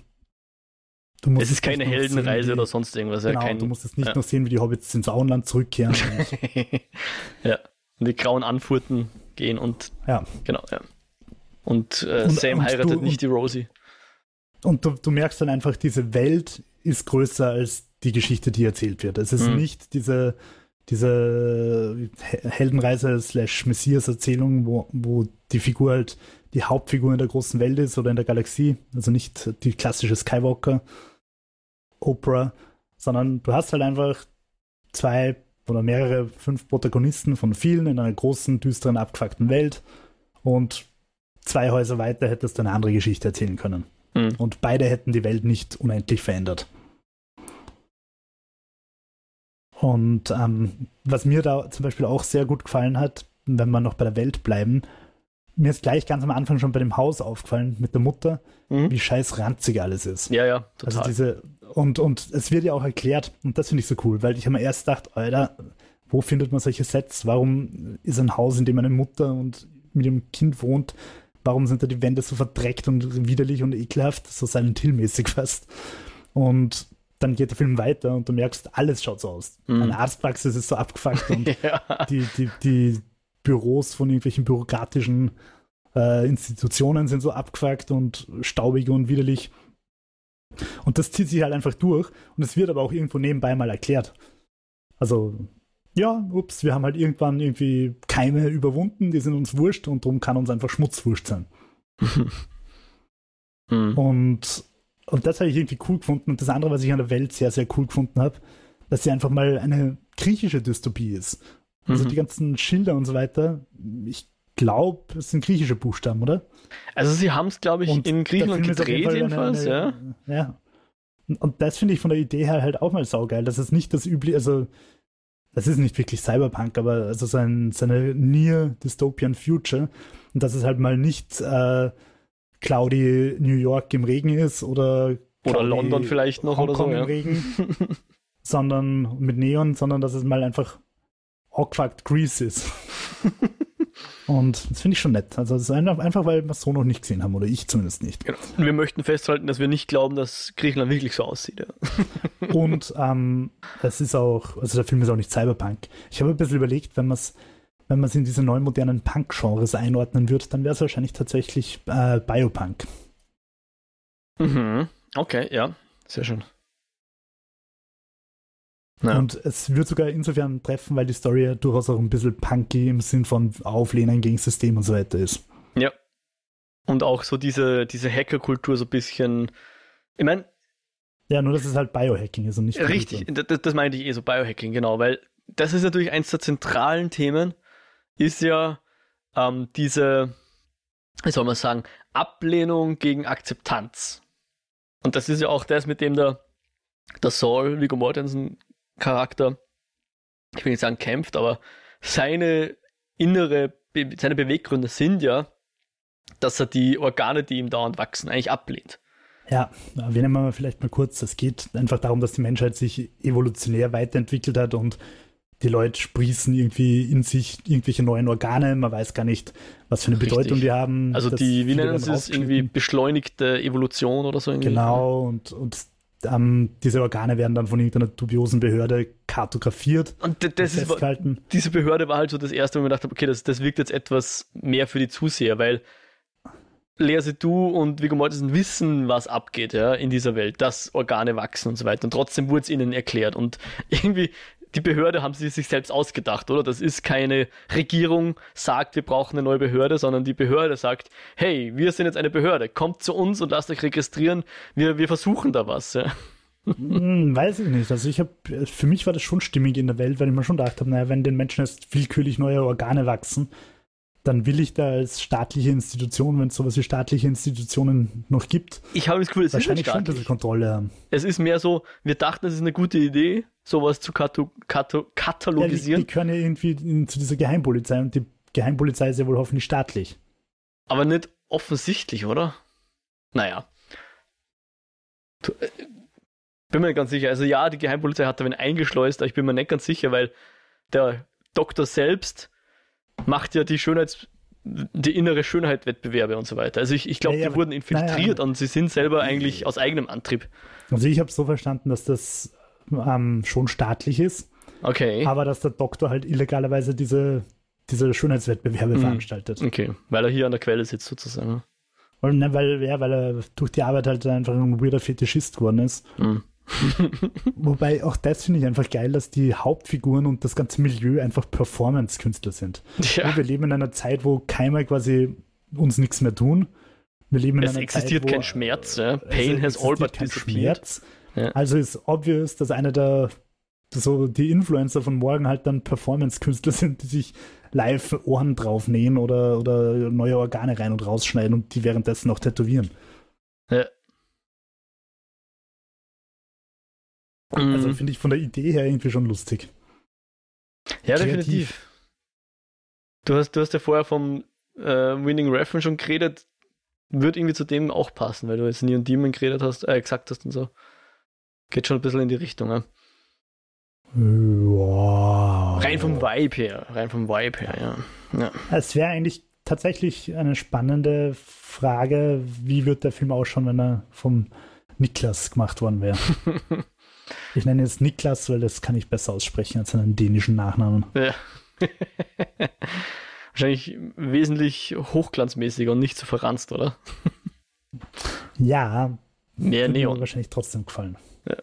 es ist keine Heldenreise sehen, oder sonst irgendwas. Genau, ja, kein, du musst es nicht ja. noch sehen, wie die Hobbits ins Auenland zurückkehren. ja, und die grauen Anfurten gehen und ja. genau, ja. Und, äh, und Sam und heiratet du, nicht die Rosie. Und du, du, merkst dann einfach, diese Welt ist größer als die Geschichte, die erzählt wird. Es ist mhm. nicht diese, diese Heldenreise slash Messias-Erzählung, wo, wo die Figur halt die Hauptfigur in der großen Welt ist oder in der Galaxie. Also nicht die klassische Skywalker, Oprah, sondern du hast halt einfach zwei oder mehrere, fünf Protagonisten von vielen in einer großen, düsteren, abgefuckten Welt und zwei Häuser weiter hättest du eine andere Geschichte erzählen können. Mhm. Und beide hätten die Welt nicht unendlich verändert. Und ähm, was mir da zum Beispiel auch sehr gut gefallen hat, wenn wir noch bei der Welt bleiben, mir ist gleich ganz am Anfang schon bei dem Haus aufgefallen mit der Mutter, mhm. wie scheiß ranzig alles ist. Ja, ja, total. Also diese, und, und es wird ja auch erklärt, und das finde ich so cool, weil ich habe mir erst gedacht, Alter, wo findet man solche Sets? Warum ist ein Haus, in dem eine Mutter und mit ihrem Kind wohnt, warum sind da die Wände so verdreckt und widerlich und ekelhaft, so Silent Hill-mäßig fast. Und dann geht der Film weiter und du merkst, alles schaut so aus. Mhm. Eine Arztpraxis ist so abgefuckt und ja. die, die, die Büros von irgendwelchen bürokratischen äh, Institutionen sind so abgefuckt und staubig und widerlich. Und das zieht sich halt einfach durch und es wird aber auch irgendwo nebenbei mal erklärt. Also, ja, ups, wir haben halt irgendwann irgendwie Keime überwunden, die sind uns wurscht und darum kann uns einfach Schmutz wurscht sein. mhm. Und, und das habe ich irgendwie cool gefunden. Und das andere, was ich an der Welt sehr, sehr cool gefunden habe, dass sie einfach mal eine griechische Dystopie ist. Also mhm. die ganzen Schilder und so weiter, ich glaube, es sind griechische Buchstaben, oder? Also sie haben es, glaube ich, und in Griechenland gedreht jedenfalls, eine, eine, ja. Ja. Und das finde ich von der Idee her halt auch mal saugeil, dass es nicht das übliche, also das ist nicht wirklich Cyberpunk, aber also sein, seine Near Dystopian Future und dass es halt mal nicht äh, cloudy New York im Regen ist oder oder London vielleicht noch Hongkong oder so, im Regen, sondern mit Neon, sondern dass es mal einfach awkward Grease ist. Und das finde ich schon nett. Also das ist einfach, weil wir es so noch nicht gesehen haben, oder ich zumindest nicht. Genau. Und wir möchten festhalten, dass wir nicht glauben, dass Griechenland wirklich so aussieht. Ja. Und ähm, es ist auch, also der Film ist auch nicht Cyberpunk. Ich habe ein bisschen überlegt, wenn man es wenn man es in diese neuen modernen Punk-Genres einordnen würde, dann wäre es wahrscheinlich tatsächlich äh, Biopunk. Mhm. Okay, ja, sehr schön. Ja. Und es wird sogar insofern treffen, weil die Story ja durchaus auch ein bisschen punky im Sinn von Auflehnen gegen System und so weiter ist. Ja. Und auch so diese, diese Hackerkultur so ein bisschen. Ich meine. Ja, nur dass es halt Biohacking ist und nicht. Richtig, das, das meinte ich eh so, Biohacking, genau, weil das ist natürlich eins der zentralen Themen, ist ja ähm, diese, wie soll man sagen, Ablehnung gegen Akzeptanz. Und das ist ja auch das, mit dem der, der Saul Viggo Mortensen Charakter, ich will nicht sagen kämpft, aber seine innere, seine Beweggründe sind ja, dass er die Organe, die ihm dauernd wachsen, eigentlich ablehnt. Ja, wir nehmen mal vielleicht mal kurz. Es geht einfach darum, dass die Menschheit sich evolutionär weiterentwickelt hat und die Leute sprießen irgendwie in sich irgendwelche neuen Organe. Man weiß gar nicht, was für eine Richtig. Bedeutung die haben. Also die, wie nennen sie es, irgendwie beschleunigte Evolution oder so. Irgendwie. Genau, und, und ähm, diese Organe werden dann von irgendeiner dubiosen Behörde kartografiert. Und das ist, diese Behörde war halt so das erste, wo ich mir gedacht habe, okay, das, das wirkt jetzt etwas mehr für die Zuseher, weil Lea du und Viggo Mortensen wissen, was abgeht ja, in dieser Welt, dass Organe wachsen und so weiter. Und trotzdem wurde es ihnen erklärt. Und irgendwie, die Behörde haben sie sich selbst ausgedacht, oder? Das ist keine Regierung sagt, wir brauchen eine neue Behörde, sondern die Behörde sagt, hey, wir sind jetzt eine Behörde, kommt zu uns und lasst euch registrieren, wir, wir versuchen da was. Ja. Hm, weiß ich nicht. Also ich habe, für mich war das schon stimmig in der Welt, weil ich mir schon gedacht habe, naja, wenn den Menschen jetzt willkürlich neue Organe wachsen, dann will ich da als staatliche Institution, wenn es sowas wie staatliche Institutionen noch gibt, ich habe das Gefühl, es wahrscheinlich ist schon ein bisschen Kontrolle haben. Es ist mehr so, wir dachten, es ist eine gute Idee, sowas zu kato kato katalogisieren. Ja, die, die, können ja irgendwie zu dieser Geheimpolizei und die Geheimpolizei ist ja wohl hoffentlich staatlich. Aber nicht offensichtlich, oder? Naja. Äh, bin mir nicht ganz sicher. Also ja, die Geheimpolizei hat da wen eingeschleust, aber ich bin mir nicht ganz sicher, weil der Doktor selbst macht ja die Schönheits die innere Schönheit Wettbewerbe und so weiter. Also ich, ich glaube, ja, ja, die wurden infiltriert ja, und sie sind selber eigentlich aus eigenem Antrieb. Also ich habe es so verstanden, dass das ähm, schon staatlich ist. Okay. Aber dass der Doktor halt illegalerweise diese, diese Schönheitswettbewerbe mhm. veranstaltet. Okay, weil er hier an der Quelle sitzt sozusagen. Weil, ne, weil, ja, weil er durch die Arbeit halt einfach ein weirder Fetischist geworden ist. Mhm. Wobei auch das finde ich einfach geil, dass die Hauptfiguren und das ganze Milieu einfach Performance-Künstler sind. Ja. Wir leben in einer Zeit, wo Keime quasi uns nichts mehr tun. Wir leben in es einer existiert Zeit, kein Schmerz. Ja? Pain has all but disappeared. Ja. Also ist obvious, dass einer der so die Influencer von morgen halt dann Performance-Künstler sind, die sich live Ohren draufnähen oder, oder neue Organe rein und rausschneiden und die währenddessen noch tätowieren. Ja. Also mhm. finde ich von der Idee her irgendwie schon lustig. Ja, Kreativ. definitiv. Du hast, du hast ja vorher vom äh, Winning Reference schon geredet. Wird irgendwie zu dem auch passen, weil du jetzt Neon Demon geredet hast, äh, gesagt hast und so. Geht schon ein bisschen in die Richtung, ja. Wow. Rein vom Vibe her, rein vom Vibe her, ja. ja. Es wäre eigentlich tatsächlich eine spannende Frage, wie wird der Film ausschauen, wenn er vom Niklas gemacht worden wäre. Ich nenne jetzt Niklas, weil das kann ich besser aussprechen als einen dänischen Nachnamen. Ja. Wahrscheinlich wesentlich hochglanzmäßiger und nicht so verranzt, oder? ja. Mehr Neon. Mir wahrscheinlich trotzdem gefallen. Ja,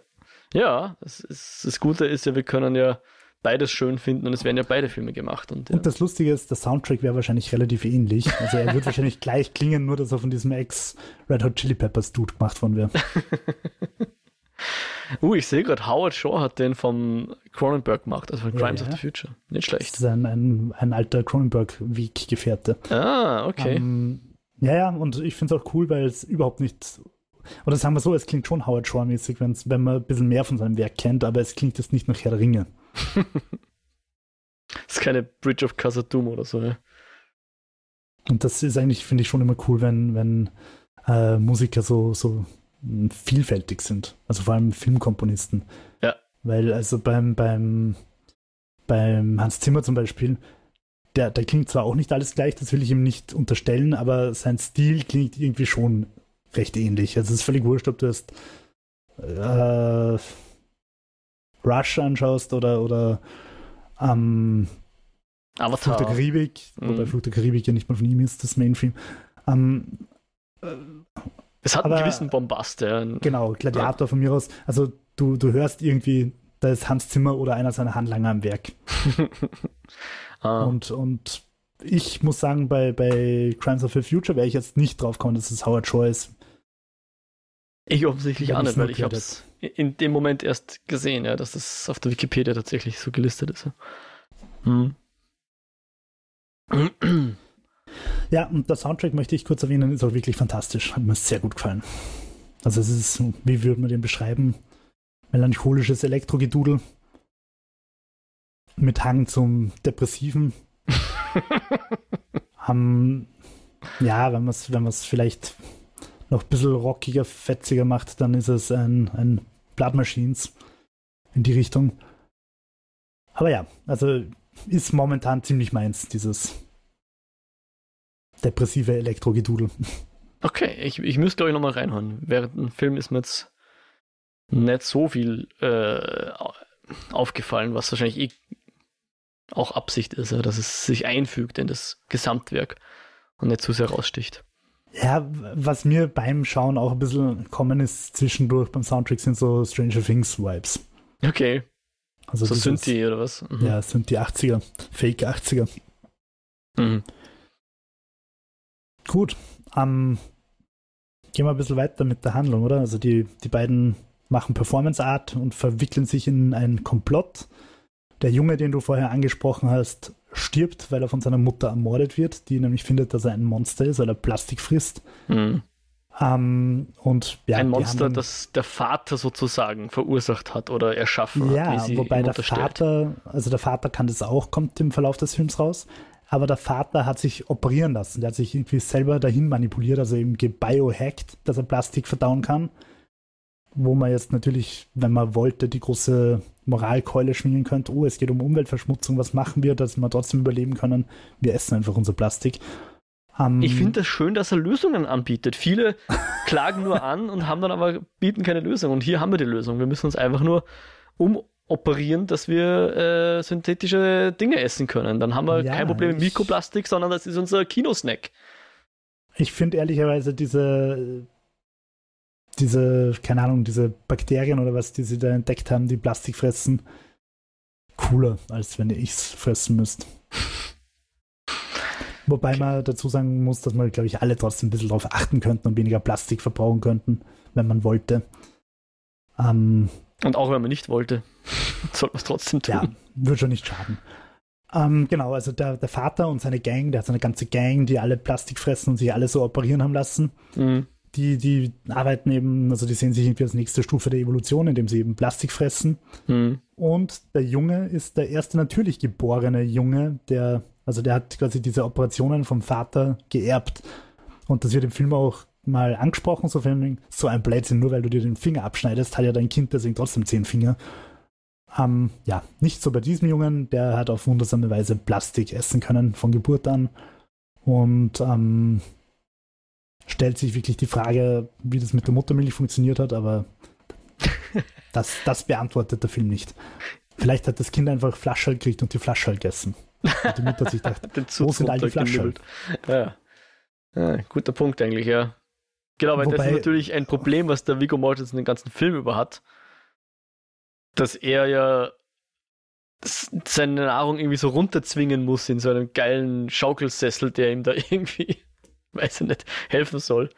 ja das, ist, das Gute ist ja, wir können ja beides schön finden und es werden ja beide Filme gemacht. Und, ja. und das Lustige ist, der Soundtrack wäre wahrscheinlich relativ ähnlich. Also er wird wahrscheinlich gleich klingen, nur dass er von diesem Ex-Red Hot Chili Peppers Dude gemacht worden wäre. Uh, ich sehe gerade, Howard Shaw hat den vom Cronenberg gemacht, also von Crimes ja, of the Future. Nicht schlecht. Das ist ein, ein, ein alter Cronenberg-Week-Gefährte. Ah, okay. Ähm, ja, ja, und ich finde es auch cool, weil es überhaupt nicht. Oder sagen wir so, es klingt schon Howard Shaw-mäßig, wenn man ein bisschen mehr von seinem Werk kennt, aber es klingt jetzt nicht nach Herr der Ringe. das ist keine Bridge of Khazad-dûm oder so, ne? Und das ist eigentlich, finde ich, schon immer cool, wenn, wenn äh, Musiker so, so vielfältig sind. Also vor allem Filmkomponisten. Ja. Weil also beim, beim, beim Hans Zimmer zum Beispiel, der, der klingt zwar auch nicht alles gleich, das will ich ihm nicht unterstellen, aber sein Stil klingt irgendwie schon recht ähnlich. Also es ist völlig wurscht, ob du jetzt äh, Rush anschaust oder, oder ähm, Avatar. Flug der Karibik, mhm. wobei Flug der Karibik ja nicht mal von ihm ist, das Mainfilm. Ähm, äh, es hat aber, einen gewissen Bombast, ja. Genau, Gladiator ja. von mir aus. Also du, du hörst irgendwie, da ist Hans Zimmer oder einer seiner Handlanger am Werk. ah. und, und ich muss sagen, bei, bei Crimes of the Future wäre ich jetzt nicht drauf gekommen, dass es Howard Shaw ist. Ich offensichtlich auch nicht, weil ich habe es in dem Moment erst gesehen, ja, dass das auf der Wikipedia tatsächlich so gelistet ist. Hm. Ja, und der Soundtrack möchte ich kurz erwähnen, ist auch wirklich fantastisch. Hat mir sehr gut gefallen. Also es ist, wie würde man den beschreiben? Melancholisches Elektrogedudel mit Hang zum Depressiven. um, ja, wenn man es wenn vielleicht noch ein bisschen rockiger, fetziger macht, dann ist es ein, ein Blood Machines in die Richtung. Aber ja, also ist momentan ziemlich meins, dieses depressive Elektrogedudel. Okay, ich, ich müsste glaube ich nochmal reinhauen. Während dem Film ist mir jetzt nicht so viel äh, aufgefallen, was wahrscheinlich eh auch Absicht ist, dass es sich einfügt in das Gesamtwerk und nicht zu sehr raussticht. Ja, was mir beim Schauen auch ein bisschen kommen ist zwischendurch beim Soundtrack sind so Stranger Things Vibes. Okay. Also so sind die oder was? Mhm. Ja, sind die 80er, Fake 80er. Mhm. Gut, ähm, gehen wir ein bisschen weiter mit der Handlung, oder? Also die, die beiden machen Performance Art und verwickeln sich in einen Komplott. Der Junge, den du vorher angesprochen hast, stirbt, weil er von seiner Mutter ermordet wird, die nämlich findet, dass er ein Monster ist, weil er Plastik frisst. Mhm. Ähm, und ja, Ein Monster, haben- das der Vater sozusagen verursacht hat oder erschaffen hat. Ja, wie sie wobei der. Vater, also der Vater kann das auch, kommt im Verlauf des Films raus. Aber der Vater hat sich operieren lassen. Der hat sich irgendwie selber dahin manipuliert, also eben gebiohackt, dass er Plastik verdauen kann. Wo man jetzt natürlich, wenn man wollte, die große Moralkeule schwingen könnte. Oh, es geht um Umweltverschmutzung. Was machen wir, dass wir trotzdem überleben können? Wir essen einfach unser Plastik. Ähm, Ich finde das schön, dass er Lösungen anbietet. Viele klagen nur an und haben dann aber bieten keine Lösung. Und hier haben wir die Lösung. Wir müssen uns einfach nur umoperieren, dass wir äh, synthetische Dinge essen können. Dann haben wir Ja, kein Problem mit Mikroplastik, sondern das ist unser Kinosnack. Ich finde ehrlicherweise diese, diese, keine Ahnung, diese Bakterien oder was, die sie da entdeckt haben, die Plastik fressen, cooler, als wenn ihr ich's fressen müsst. Wobei man dazu sagen muss, dass man, glaube ich, alle trotzdem ein bisschen darauf achten könnten und weniger Plastik verbrauchen könnten, wenn man wollte. Ähm, Und auch wenn man nicht wollte, soll man es trotzdem tun. ja, würde schon nicht schaden. Ähm, genau, also der, der Vater und seine Gang, der hat so eine ganze Gang, die alle Plastik fressen und sich alle so operieren haben lassen. Mhm. die, die arbeiten eben, also die sehen sich irgendwie als nächste Stufe der Evolution, indem sie eben Plastik fressen. Mhm. Und der Junge ist der erste natürlich geborene Junge, der, also der hat quasi diese Operationen vom Vater geerbt. Und das wird im Film auch mal angesprochen, so, von, so ein Blödsinn, nur weil du dir den Finger abschneidest, hat ja dein Kind deswegen trotzdem zehn Finger. Ähm, ja, nicht so bei diesem Jungen, der hat auf wundersame Weise Plastik essen können von Geburt an. Und ähm, stellt sich wirklich die Frage, wie das mit der Muttermilch funktioniert hat, aber das, das beantwortet der Film nicht. Vielleicht hat das Kind einfach Flaschall gekriegt und die Flaschall gegessen. Und die Mutter hat sich gedacht, Wo sind all die Flaschen? Ja. ja. Guter Punkt eigentlich, ja. Genau, weil das Wobei- ist natürlich ein Problem, was der Viggo Mortensen den ganzen Film über hat. Dass er ja seine Nahrung irgendwie so runterzwingen muss in so einem geilen Schaukelsessel, der ihm da irgendwie, weiß ich nicht, helfen soll.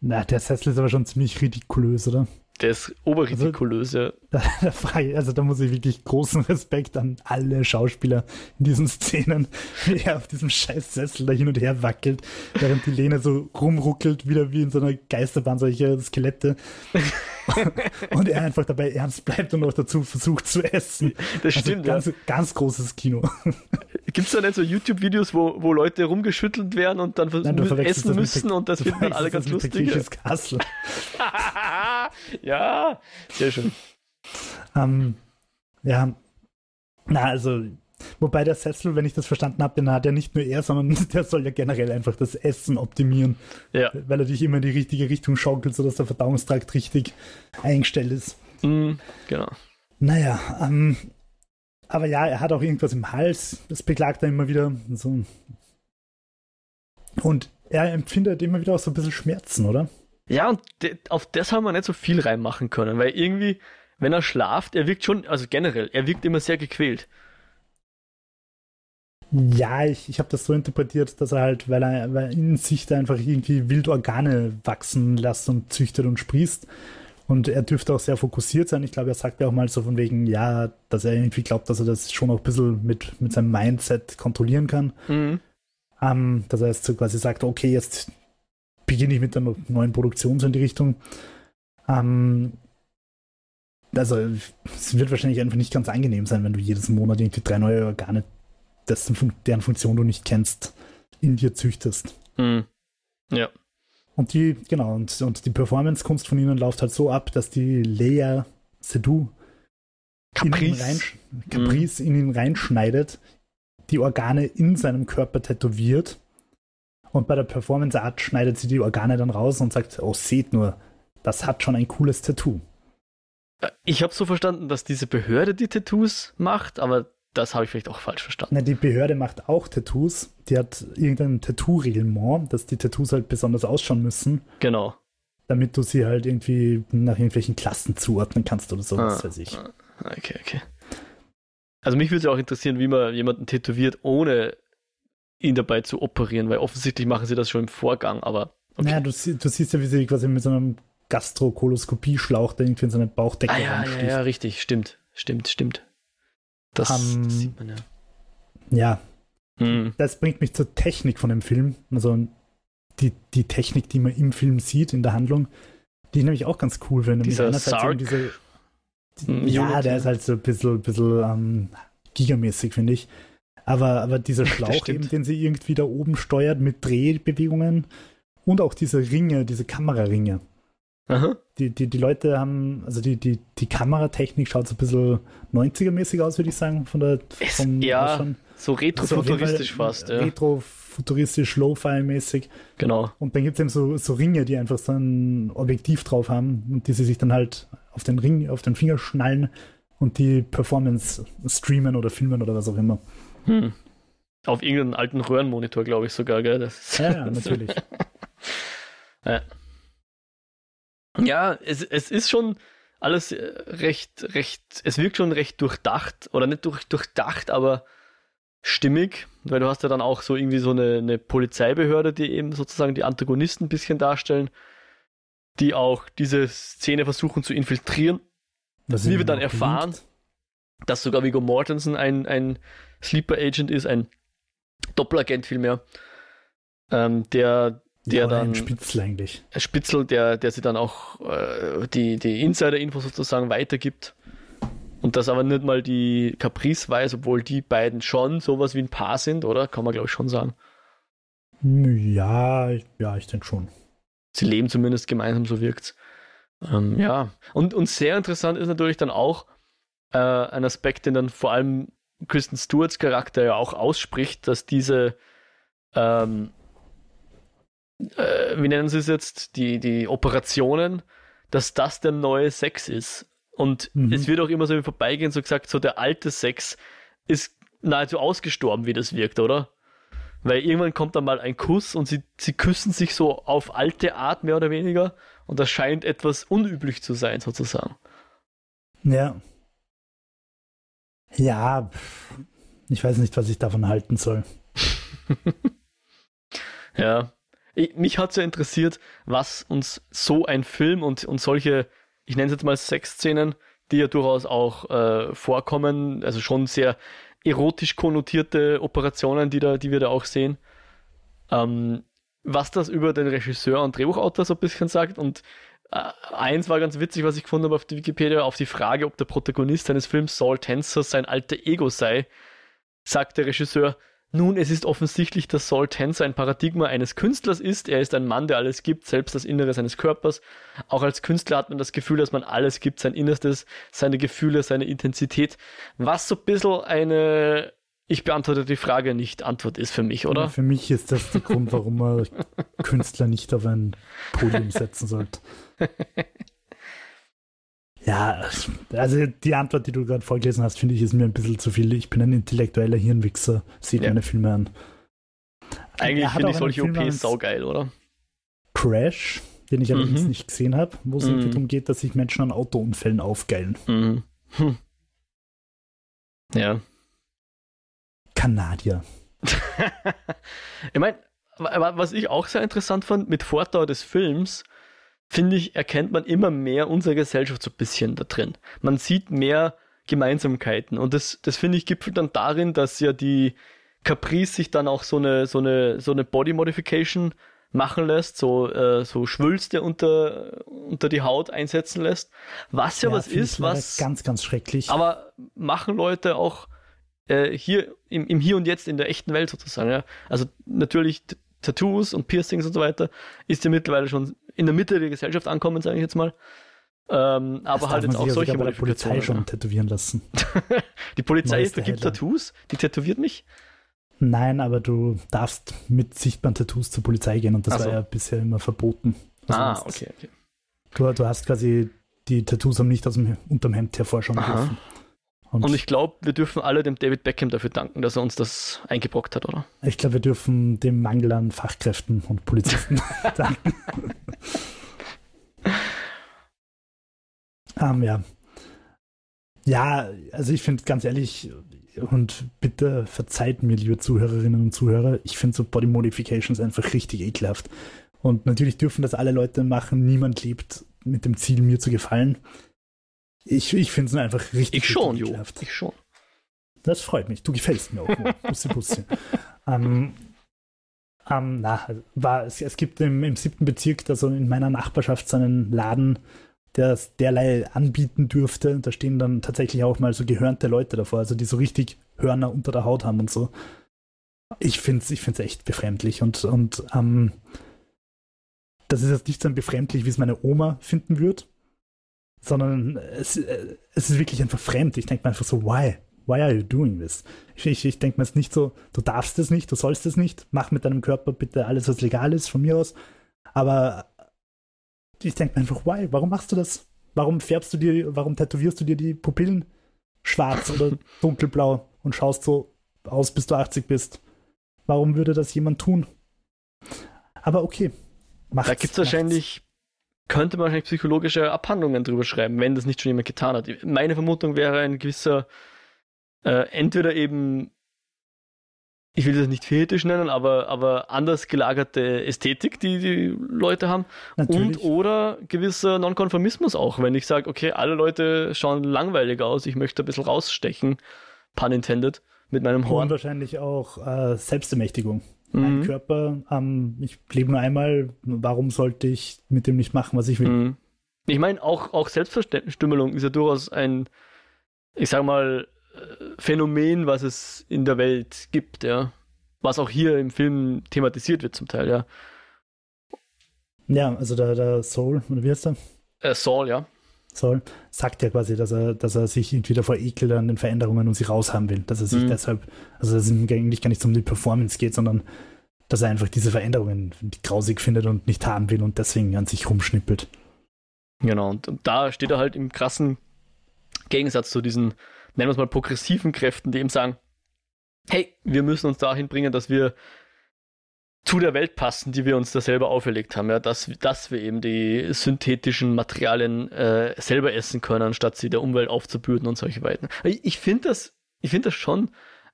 na, der Sessel ist aber schon ziemlich ridikulös, oder? Der ist oberridikulös, ja. Da, da, also da muss ich wirklich großen Respekt an alle Schauspieler in diesen Szenen, wie er auf diesem scheiß Sessel da hin und her wackelt, während die Lene so rumruckelt, wieder wie in so einer Geisterbahn, solche Skelette. und er einfach dabei ernst bleibt und noch dazu versucht zu essen. Das Also stimmt, ja. ganz, ganz großes Kino. Gibt es da nicht so YouTube-Videos, wo, wo Leute rumgeschüttelt werden und dann Nein, essen müssen und das finden dann alle ganz verwechselst das lustig? Ja, sehr schön. Ähm, ja, na, also, wobei der Sessel, wenn ich das verstanden habe, den hat ja nicht nur er, sondern der soll ja generell einfach das Essen optimieren, Ja. weil er dich immer in die richtige Richtung schaukelt, sodass der Verdauungstrakt richtig eingestellt ist. Mhm, genau. Naja, ähm, aber ja, er hat auch irgendwas im Hals, das beklagt er immer wieder. So. Und er empfindet immer wieder auch so ein bisschen Schmerzen, oder? Ja, und auf das haben wir nicht so viel reinmachen können, weil irgendwie, wenn er schlaft, er wirkt schon, also generell, er wirkt immer sehr gequält. Ja, ich, ich habe das so interpretiert, dass er halt, weil er, weil in sich da einfach irgendwie wild Organe wachsen lässt und züchtet und sprießt. Und er dürfte auch sehr fokussiert sein. Ich glaube, er sagt ja auch mal so von wegen, ja, dass er irgendwie glaubt, dass er das schon auch ein bisschen mit, mit seinem Mindset kontrollieren kann. Mhm. Ähm, dass er jetzt so quasi sagt, okay, jetzt beginne ich mit der neuen Produktion so in die Richtung. Ähm, also es wird wahrscheinlich einfach nicht ganz angenehm sein, wenn du jedes Monat irgendwie drei neue Organe, dessen, Fun- deren Funktion du nicht kennst, in dir züchtest. Mhm. Ja. Und die, genau, und, und die Performance-Kunst von ihnen läuft halt so ab, dass die Lea Seydoux in ihn Caprice. rein, Caprice in ihn reinschneidet, die Organe in seinem Körper tätowiert und bei der Performance Art schneidet sie die Organe dann raus und sagt, oh, seht nur, das hat schon ein cooles Tattoo. Äh, ich habe so verstanden, dass diese Behörde die Tattoos macht, aber das habe ich vielleicht auch falsch verstanden. Na, die Behörde macht auch Tattoos. Die hat irgendein Tattoo-Reglement, dass die Tattoos halt besonders ausschauen müssen. Genau. Damit du sie halt irgendwie nach irgendwelchen Klassen zuordnen kannst oder sowas, ah, weiß ich. Ah, okay, okay. Also mich würde es auch interessieren, wie man jemanden tätowiert, ohne ihn dabei zu operieren, weil offensichtlich machen sie das schon im Vorgang, aber. Okay. Naja, du, du siehst ja, wie sie quasi mit so einem Gastrokoloskopie-Schlauch da irgendwie in seine Bauchdecke ah, ja, ja, ja, richtig, stimmt, stimmt, stimmt. Das, um, das sieht man ja. Ja. Hm. Das bringt mich zur Technik von dem Film. Also die, die Technik, die man im Film sieht, in der Handlung, die ich nämlich auch ganz cool finde. Dieser Sark diese, die, ja, der ist halt so ein bisschen, bisschen ähm, gigamäßig, finde ich. Aber, aber dieser Schlauch eben, den sie irgendwie da oben steuert mit Drehbewegungen und auch diese Ringe, diese Kameraringe. Die, die, die Leute haben, also die, die, die Kameratechnik schaut so ein bisschen 90er-mäßig aus, würde ich sagen, von der vom, Ja, schon, so retrofuturistisch also fast. Ja. Retrofuturistisch, Low-Fi-mäßig. Genau. Und dann gibt es eben so, so Ringe, die einfach so ein Objektiv drauf haben und die sie sich dann halt auf den Ring, auf den Finger schnallen und die Performance streamen oder filmen oder was auch immer. Hm. Auf irgendeinem alten Röhrenmonitor, glaube ich sogar, gell? Das ja, ja, natürlich. ja. Ja, es, es ist schon alles recht, recht, es wirkt schon recht durchdacht, oder nicht durch, durchdacht, aber stimmig, weil du hast ja dann auch so irgendwie so eine, eine Polizeibehörde, die eben sozusagen die Antagonisten ein bisschen darstellen, die auch diese Szene versuchen zu infiltrieren. Das Wie wir dann erfahren, beliebt. dass sogar Viggo Mortensen ein, ein Sleeper Agent ist, ein Doppelagent vielmehr, ähm, der der ja, dann. Ein Spitzel eigentlich. Ein Spitzel, der, der sie dann auch äh, die, die Insider-Infos sozusagen weitergibt. Und das aber nicht mal die Caprice weiß, obwohl die beiden schon sowas wie ein Paar sind, oder? Kann man, glaube ich, schon sagen. Ja, ja, ich denke schon. Sie leben zumindest gemeinsam, so wirkt's. Ähm, ja. Und, und sehr interessant ist natürlich dann auch äh, ein Aspekt, den dann vor allem Kristen Stewarts Charakter ja auch ausspricht, dass diese ähm, äh, wie nennen sie es jetzt, die, die Operationen, dass das der neue Sex ist. Und mhm. es wird auch immer so im Vorbeigehen so gesagt, so der alte Sex ist nahezu ausgestorben, wie das wirkt, oder? Weil irgendwann kommt dann mal ein Kuss und sie, sie küssen sich so auf alte Art, mehr oder weniger. Und das scheint etwas unüblich zu sein, sozusagen. Ja. Ja, ich weiß nicht, was ich davon halten soll. ja ich, mich hat es interessiert, was uns so ein Film und, und solche, ich nenne es jetzt mal Sexszenen, die ja durchaus auch äh, vorkommen, also schon sehr erotisch konnotierte Operationen, die, da, die wir da auch sehen. Ähm, was das über den Regisseur und Drehbuchautor so ein bisschen sagt. Und eins war ganz witzig, was ich gefunden habe auf der Wikipedia, auf die Frage, ob der Protagonist eines Films Saul Tenser sein alter Ego sei, sagt der Regisseur, nun, es ist offensichtlich, dass Saul Tenser ein Paradigma eines Künstlers ist. Er ist ein Mann, der alles gibt, selbst das Innere seines Körpers. Auch als Künstler hat man das Gefühl, dass man alles gibt, sein Innerstes, seine Gefühle, seine Intensität. Was so ein bisschen eine, ich beantworte die Frage nicht, Antwort ist für mich, oder? Ja, für mich ist das der Grund, warum man Künstler nicht auf ein Podium setzen sollte. Ja, also die Antwort, die du gerade vorgelesen hast, finde ich, ist mir ein bisschen zu viel. Ich bin ein intellektueller Hirnwichser, sieht ja. meine Filme an. Eigentlich finde ich solche OPs saugeil, oder? Crash, den ich allerdings mhm. nicht gesehen habe, wo es mhm. irgendwie darum geht, dass sich Menschen an Autounfällen aufgeilen. Mhm. Hm. Ja. Kanadier. ich meine, was ich auch sehr interessant fand, mit Fortdauer des Films, finde ich, erkennt man immer mehr unsere Gesellschaft so ein bisschen da drin. Man sieht mehr Gemeinsamkeiten und das, das finde ich gipfelt dann darin, dass ja die Caprice sich dann auch so eine, so eine, so eine Body Modification machen lässt, so, äh, so Schwülste unter, unter die Haut einsetzen lässt. Was ja, ja was ist, was. Ganz, ganz schrecklich. Aber machen Leute auch äh, hier im, im Hier und Jetzt in der echten Welt sozusagen. Ja? Also natürlich Tattoos und Piercings und so weiter ist ja mittlerweile schon in der Mitte der Gesellschaft ankommen, sage ich jetzt mal. Ähm, aber halt jetzt auch solche bei der Polizei schon tätowieren lassen. die Polizei vergibt Tattoos? Die tätowiert mich? Nein, aber du darfst mit sichtbaren Tattoos zur Polizei gehen und das so. war ja bisher immer verboten. Also ah, okay, okay. Du, du hast quasi die Tattoos haben nicht aus dem unterm Hemd hervorschauen dürfen. Und, ich glaube, wir dürfen alle dem David Beckham dafür danken, dass er uns das eingebrockt hat, oder? Ich glaube, wir dürfen dem Mangel an Fachkräften und Polizisten danken. ähm, ja. Ja, also ich finde ganz ehrlich, und bitte verzeiht mir, liebe Zuhörerinnen und Zuhörer, ich finde so Body Modifications einfach richtig ekelhaft. Und natürlich dürfen das alle Leute machen, niemand lebt mit dem Ziel, mir zu gefallen. Ich, ich finde es einfach richtig Ich schon, Jo. Ich schon. Das freut mich. Du gefällst mir auch. Bussi, bussi. ähm, ähm, na, war, es, es gibt im, im siebten Bezirk, also in meiner Nachbarschaft, so einen Laden, der es derlei anbieten dürfte. Da stehen dann tatsächlich auch mal so gehörnte Leute davor, also die so richtig Hörner unter der Haut haben und so. Ich finde es ich find's echt befremdlich und, und ähm, das ist jetzt nicht so befremdlich, wie es meine Oma finden wird, sondern es, äh, es ist wirklich einfach fremd. Ich denke mir einfach so, why? Why are you doing this? Ich, ich, ich denke mir jetzt nicht so, du darfst es nicht, du sollst es nicht, mach mit deinem Körper bitte alles, was legal ist, von mir aus. Aber ich denke mir einfach, why? Warum machst du das? Warum färbst du dir, warum tätowierst du dir die Pupillen schwarz oder dunkelblau und schaust so aus, bis du 80 bist? Warum würde das jemand tun? Aber okay. Macht's, Da gibt es wahrscheinlich, könnte man wahrscheinlich psychologische Abhandlungen drüber schreiben, wenn das nicht schon jemand getan hat. Meine Vermutung wäre ein gewisser, äh, entweder eben, ich will das nicht fetisch nennen, aber, aber anders gelagerte Ästhetik, die die Leute haben. Natürlich. Und oder gewisser Nonkonformismus auch, wenn ich sage, okay, alle Leute schauen langweilig aus, ich möchte ein bisschen rausstechen, pun intended, mit meinem Und Horn. wahrscheinlich auch äh, Selbstermächtigung. Mein Mhm. Körper, ähm, ich lebe nur einmal, warum sollte ich mit dem nicht machen, was ich will? Mhm. Ich meine, auch, auch Selbstverstümmelung ist ja durchaus ein, ich sag mal, äh, Phänomen, was es in der Welt gibt, ja. Was auch hier im Film thematisiert wird zum Teil, ja. Ja, also der, der Soul, oder wie heißt er? Äh, Saul, ja. Soul, sagt ja quasi, dass er, dass er sich irgendwie davor ekelt an den Veränderungen und sie raushaben will. Dass er sich Mhm. deshalb, also dass es ihm eigentlich gar nicht um die Performance geht, sondern dass er einfach diese Veränderungen grausig findet und nicht haben will und deswegen an sich rumschnippelt. Genau, und, und da steht er halt im krassen Gegensatz zu diesen, nennen wir es mal, progressiven Kräften, die eben sagen, hey, wir müssen uns dahin bringen, dass wir zu der Welt passen, die wir uns da selber auferlegt haben, ja, dass, dass wir eben die synthetischen Materialien äh, selber essen können, statt sie der Umwelt aufzubürden und solche weiter. Ich, ich finde das, ich finde das schon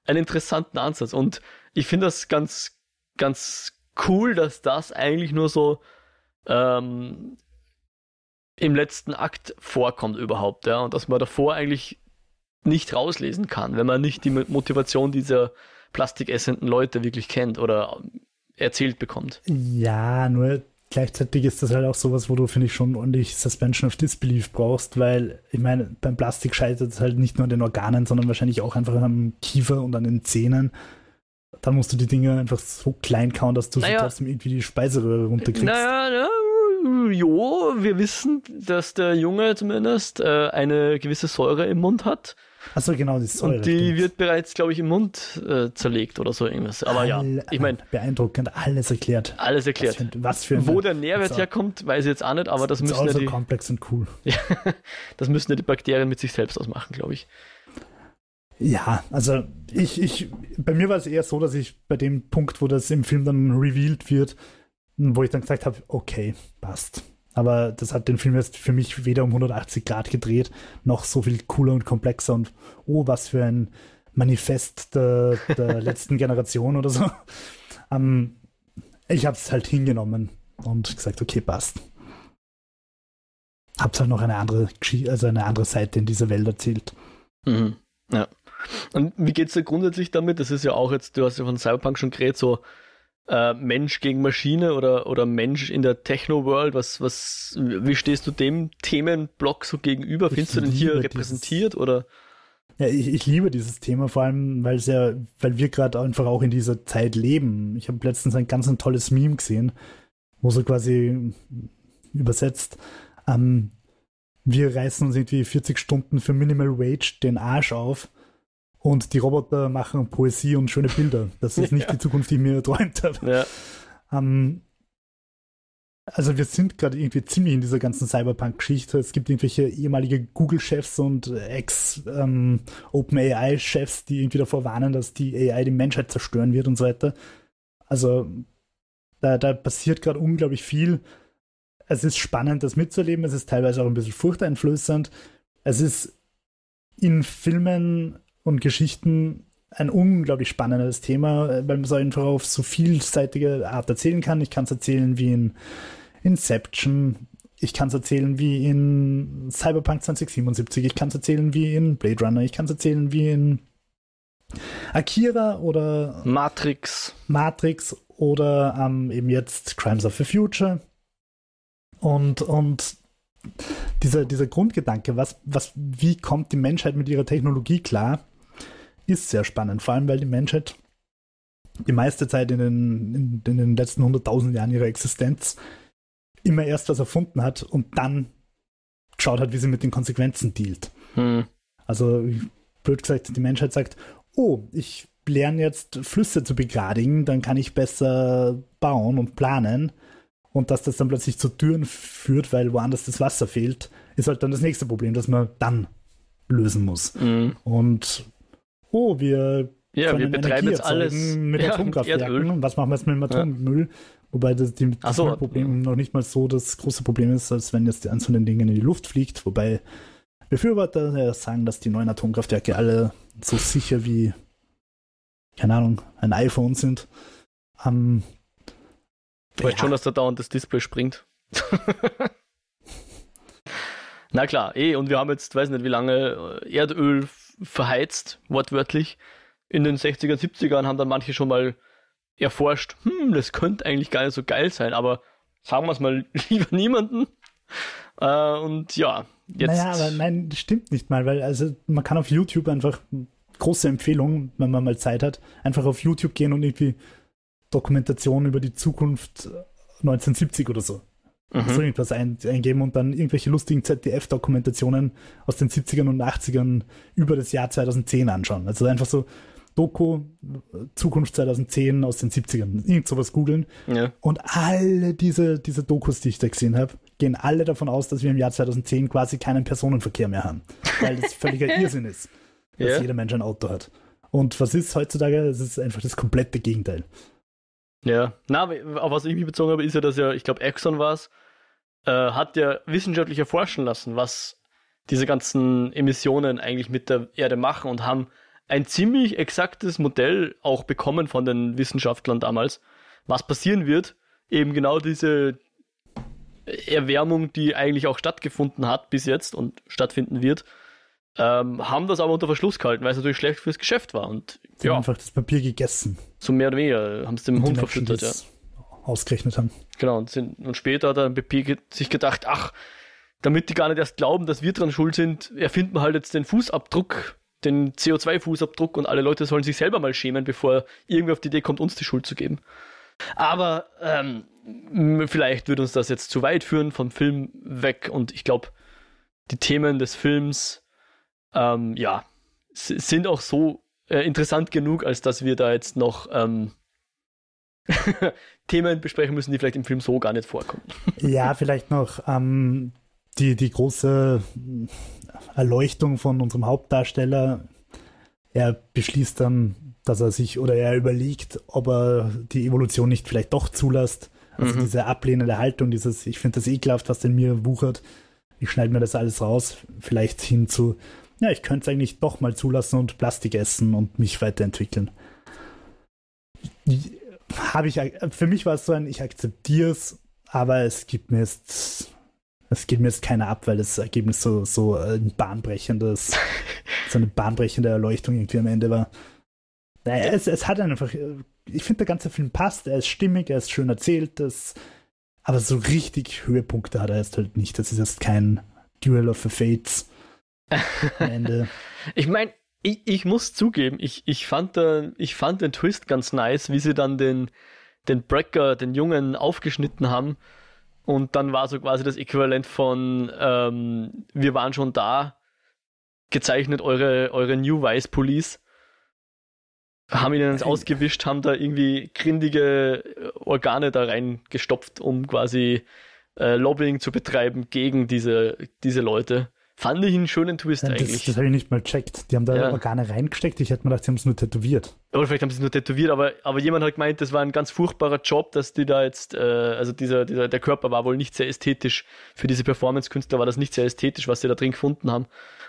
einen interessanten Ansatz und ich finde das ganz, ganz cool, dass das eigentlich nur so ähm, im letzten Akt vorkommt überhaupt, ja, und dass man davor eigentlich nicht rauslesen kann, wenn man nicht die Mo- Motivation dieser plastikessenden Leute wirklich kennt oder erzählt bekommt. Ja, nur gleichzeitig ist das halt auch sowas, wo du, finde ich, schon ordentlich Suspension of Disbelief brauchst, weil ich meine, beim Plastik scheitert es halt nicht nur an den Organen, sondern wahrscheinlich auch einfach am Kiefer und an den Zähnen. Dann musst du die Dinge einfach so klein kauen, dass du Naja. sie trotzdem irgendwie die Speiseröhre runterkriegst. Naja, ja, jo, wir wissen, dass der Junge zumindest äh, eine gewisse Säure im Mund hat Achso, genau, die Säure. und die stimmt. wird bereits, glaube ich, im Mund äh, zerlegt oder so irgendwas. Aber ja, All- ich meine, Beeindruckend, alles erklärt. alles Was erklärt. für, was für Wo der Nährwert So. herkommt, weiß ich jetzt auch nicht, aber das müssen, ja also die, complex und cool. das müssen ja die Bakterien mit sich selbst ausmachen, glaube ich. Ja, also ich, ich, bei mir war es eher so, dass ich bei dem Punkt, wo das im Film dann revealed wird, wo ich dann gesagt habe, okay, passt. Aber das hat den Film jetzt für mich weder um 180 Grad gedreht, noch so viel cooler und komplexer und oh, was für ein Manifest der, der letzten Generation oder so. Ähm, ich habe es halt hingenommen und gesagt, okay, passt. Hab's halt noch eine andere, also eine andere Seite in dieser Welt erzählt. Mhm. Ja. Und wie geht's dir grundsätzlich damit? Das ist ja auch jetzt, du hast ja von Cyberpunk schon geredet, so äh, Mensch gegen Maschine oder, oder Mensch in der Techno-World. Was, was, wie stehst du dem Themenblock so gegenüber? Ich Findest du den hier repräsentiert oder? Ja, ich, ich liebe dieses Thema, vor allem, weil es ja, weil wir gerade einfach auch in dieser Zeit leben. Ich habe letztens ein ganz ein tolles Meme gesehen, wo so quasi übersetzt, ähm, wir reißen uns irgendwie 40 Stunden für Minimal Wage den Arsch auf und die Roboter machen Poesie und schöne Bilder. Das ist nicht Ja. die Zukunft, die ich mir erträumt habe. Ja. Ähm, Also wir sind gerade irgendwie ziemlich in dieser ganzen Cyberpunk-Geschichte. Es gibt irgendwelche ehemalige Google-Chefs und Ex-OpenAI-Chefs, ähm, die irgendwie davor warnen, dass die AI die Menschheit zerstören wird und so weiter. Also da, da passiert gerade unglaublich viel. Es ist spannend, das mitzuerleben. Es ist teilweise auch ein bisschen furchteinflößend. Es ist in Filmen und Geschichten ein unglaublich spannendes Thema, weil man es einfach auf so vielseitige Art erzählen kann. Ich kann es erzählen wie in Inception, ich kann es erzählen wie in Cyberpunk 2077, ich kann es erzählen wie in Blade Runner, ich kann es erzählen wie in Akira oder Matrix. Matrix oder ähm, eben jetzt Crimes of the Future. Und, und dieser, dieser Grundgedanke, was, was, wie kommt die Menschheit mit ihrer Technologie klar, ist sehr spannend. Vor allem, weil die Menschheit die meiste Zeit in den, in, in den letzten 100.000 Jahren ihrer Existenz immer erst was erfunden hat und dann geschaut hat, wie sie mit den Konsequenzen dealt. Hm. Also, blöd gesagt, die Menschheit sagt, oh, ich lerne jetzt Flüsse zu begradigen, dann kann ich besser bauen und planen. Und dass das dann plötzlich zu Türen führt, weil woanders das Wasser fehlt, ist halt dann das nächste Problem, das man dann lösen muss. Mhm. Und oh, wir ja, wir betreiben jetzt alles mit ja, Atomkraftwerken. Was machen wir jetzt mit dem Atommüll? Ja. Wobei das, die, das so. Problem noch nicht mal so das große Problem ist, als wenn jetzt eins von den Dingen in die Luft fliegt. Wobei Befürworter sagen, dass die neuen Atomkraftwerke alle so sicher wie, keine Ahnung, ein iPhone sind. Ähm, du weißt ja. schon, dass da dauernd das Display springt. Na klar, eh, und wir haben jetzt, weiß nicht wie lange, äh, Erdöl verheizt, wortwörtlich. In den 60er, 70ern haben dann manche schon mal erforscht, hm, das könnte eigentlich gar nicht so geil sein, aber sagen wir es mal lieber niemanden. Äh, und ja, jetzt. Naja, aber nein, das stimmt nicht mal, weil also man kann auf YouTube einfach große Empfehlung, wenn man mal Zeit hat, einfach auf YouTube gehen und irgendwie Dokumentation über die Zukunft 1970 oder so. Mhm. So irgendwas ein, eingeben und dann irgendwelche lustigen ZDF-Dokumentationen aus den 70ern und 80ern über das Jahr 2010 anschauen. Also einfach so Doku, Zukunft 2010 aus den 70ern, irgend sowas googeln. Ja. Und alle diese, diese Dokus, die ich da gesehen habe, gehen alle davon aus, dass wir im Jahr 2010 quasi keinen Personenverkehr mehr haben. Weil das völliger Irrsinn ist, dass ja. jeder Mensch ein Auto hat. Und was ist heutzutage? Es ist einfach das komplette Gegenteil. Ja, na, auf was ich mich bezogen habe, ist ja, dass ja, ich glaube, Exxon war es, äh, hat ja wissenschaftlich erforschen lassen, was diese ganzen Emissionen eigentlich mit der Erde machen und haben ein ziemlich exaktes Modell auch bekommen von den Wissenschaftlern damals, was passieren wird. Eben genau diese Erwärmung, die eigentlich auch stattgefunden hat bis jetzt und stattfinden wird, ähm, haben das aber unter Verschluss gehalten, weil es natürlich schlecht fürs Geschäft war. Und Sie ja, haben einfach das Papier gegessen. So mehr oder weniger haben es dem und Hund verfüttert, ja. Ausgerechnet haben. Genau, und, sind, und später hat der BP sich gedacht, ach, damit die gar nicht erst glauben, dass wir dran schuld sind, erfinden wir halt jetzt den Fußabdruck den CO2-Fußabdruck und alle Leute sollen sich selber mal schämen, bevor irgendwer auf die Idee kommt, uns die Schuld zu geben. Aber ähm, vielleicht würde uns das jetzt zu weit führen vom Film weg und ich glaube, die Themen des Films, ähm, ja, sind auch so äh, interessant genug, als dass wir da jetzt noch ähm, Themen besprechen müssen, die vielleicht im Film so gar nicht vorkommen. ja, vielleicht noch ähm, die, die große Erleuchtung von unserem Hauptdarsteller. Er beschließt dann, dass er sich oder er überlegt, ob er die Evolution nicht vielleicht doch zulässt. Also mhm. diese ablehnende Haltung, dieses, ich finde das ekelhaft, was in mir wuchert. Ich schneide mir das alles raus. Vielleicht hin zu, ja, ich könnte es eigentlich doch mal zulassen und Plastik essen und mich weiterentwickeln. Habe ich, für mich war es so ein, ich akzeptiere es, aber es gibt mir jetzt es geht mir jetzt keiner ab, weil das Ergebnis so, so ein bahnbrechendes, so eine bahnbrechende Erleuchtung irgendwie am Ende war. Naja, es, es hat einfach, ich finde, der ganze Film passt, er ist stimmig, er ist schön erzählt, das, aber so richtig Höhepunkte hat er jetzt halt nicht. Das ist jetzt kein Duel of the Fates am Ende. ich meine, ich, ich, muss zugeben, ich, ich, fand, ich fand den Twist ganz nice, wie sie dann den, den Brecker, den Jungen, aufgeschnitten haben und dann war so quasi das Äquivalent von ähm, wir waren schon da, gezeichnet eure, eure New Vice Police. haben ihnen ins Ausgewischt, haben da irgendwie grindige Organe da reingestopft, um quasi äh, Lobbying zu betreiben gegen diese, diese Leute. Fand ich einen schönen Twist das, eigentlich. Das habe ich nicht mal checkt. Die haben da Ja. Organe reingesteckt. Ich hätte mir gedacht, sie haben es nur tätowiert. Oder vielleicht haben sie es nur tätowiert, aber, aber jemand hat gemeint, das war ein ganz furchtbarer Job, dass die da jetzt, äh, also dieser, dieser, der Körper war wohl nicht sehr ästhetisch. Für diese Performance-Künstler war das nicht sehr ästhetisch, was sie da drin gefunden haben.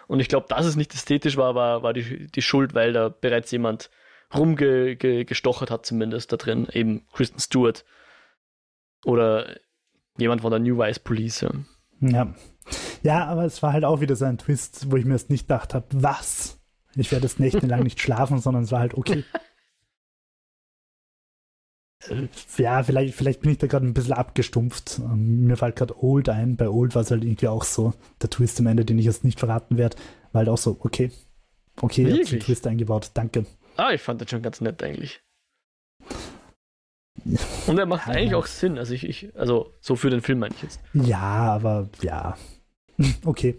Und ich glaube, dass es nicht ästhetisch war, war, war die, die Schuld, weil da bereits jemand rumgestochert ge, hat, zumindest da drin. Eben Kristen Stewart. Oder jemand von der New Vice Police. Ja. Ja. Ja, aber es war halt auch wieder so ein Twist, wo ich mir erst nicht gedacht habe, was? Ich werde jetzt nächtelang nicht schlafen, sondern es war halt okay. Ja, vielleicht, vielleicht bin ich da gerade ein bisschen abgestumpft. Ähm, Mir fällt gerade Old ein. Bei Old war es halt irgendwie auch so, der Twist am Ende, den ich jetzt nicht verraten werde, war halt auch so, okay. Okay, Wirklich? Twist eingebaut, danke. Ah, ich fand das schon ganz nett eigentlich. Und er macht Ja, eigentlich auch Sinn. Also ich, ich, also so für den Film meine ich jetzt. Ja, aber ja. Okay,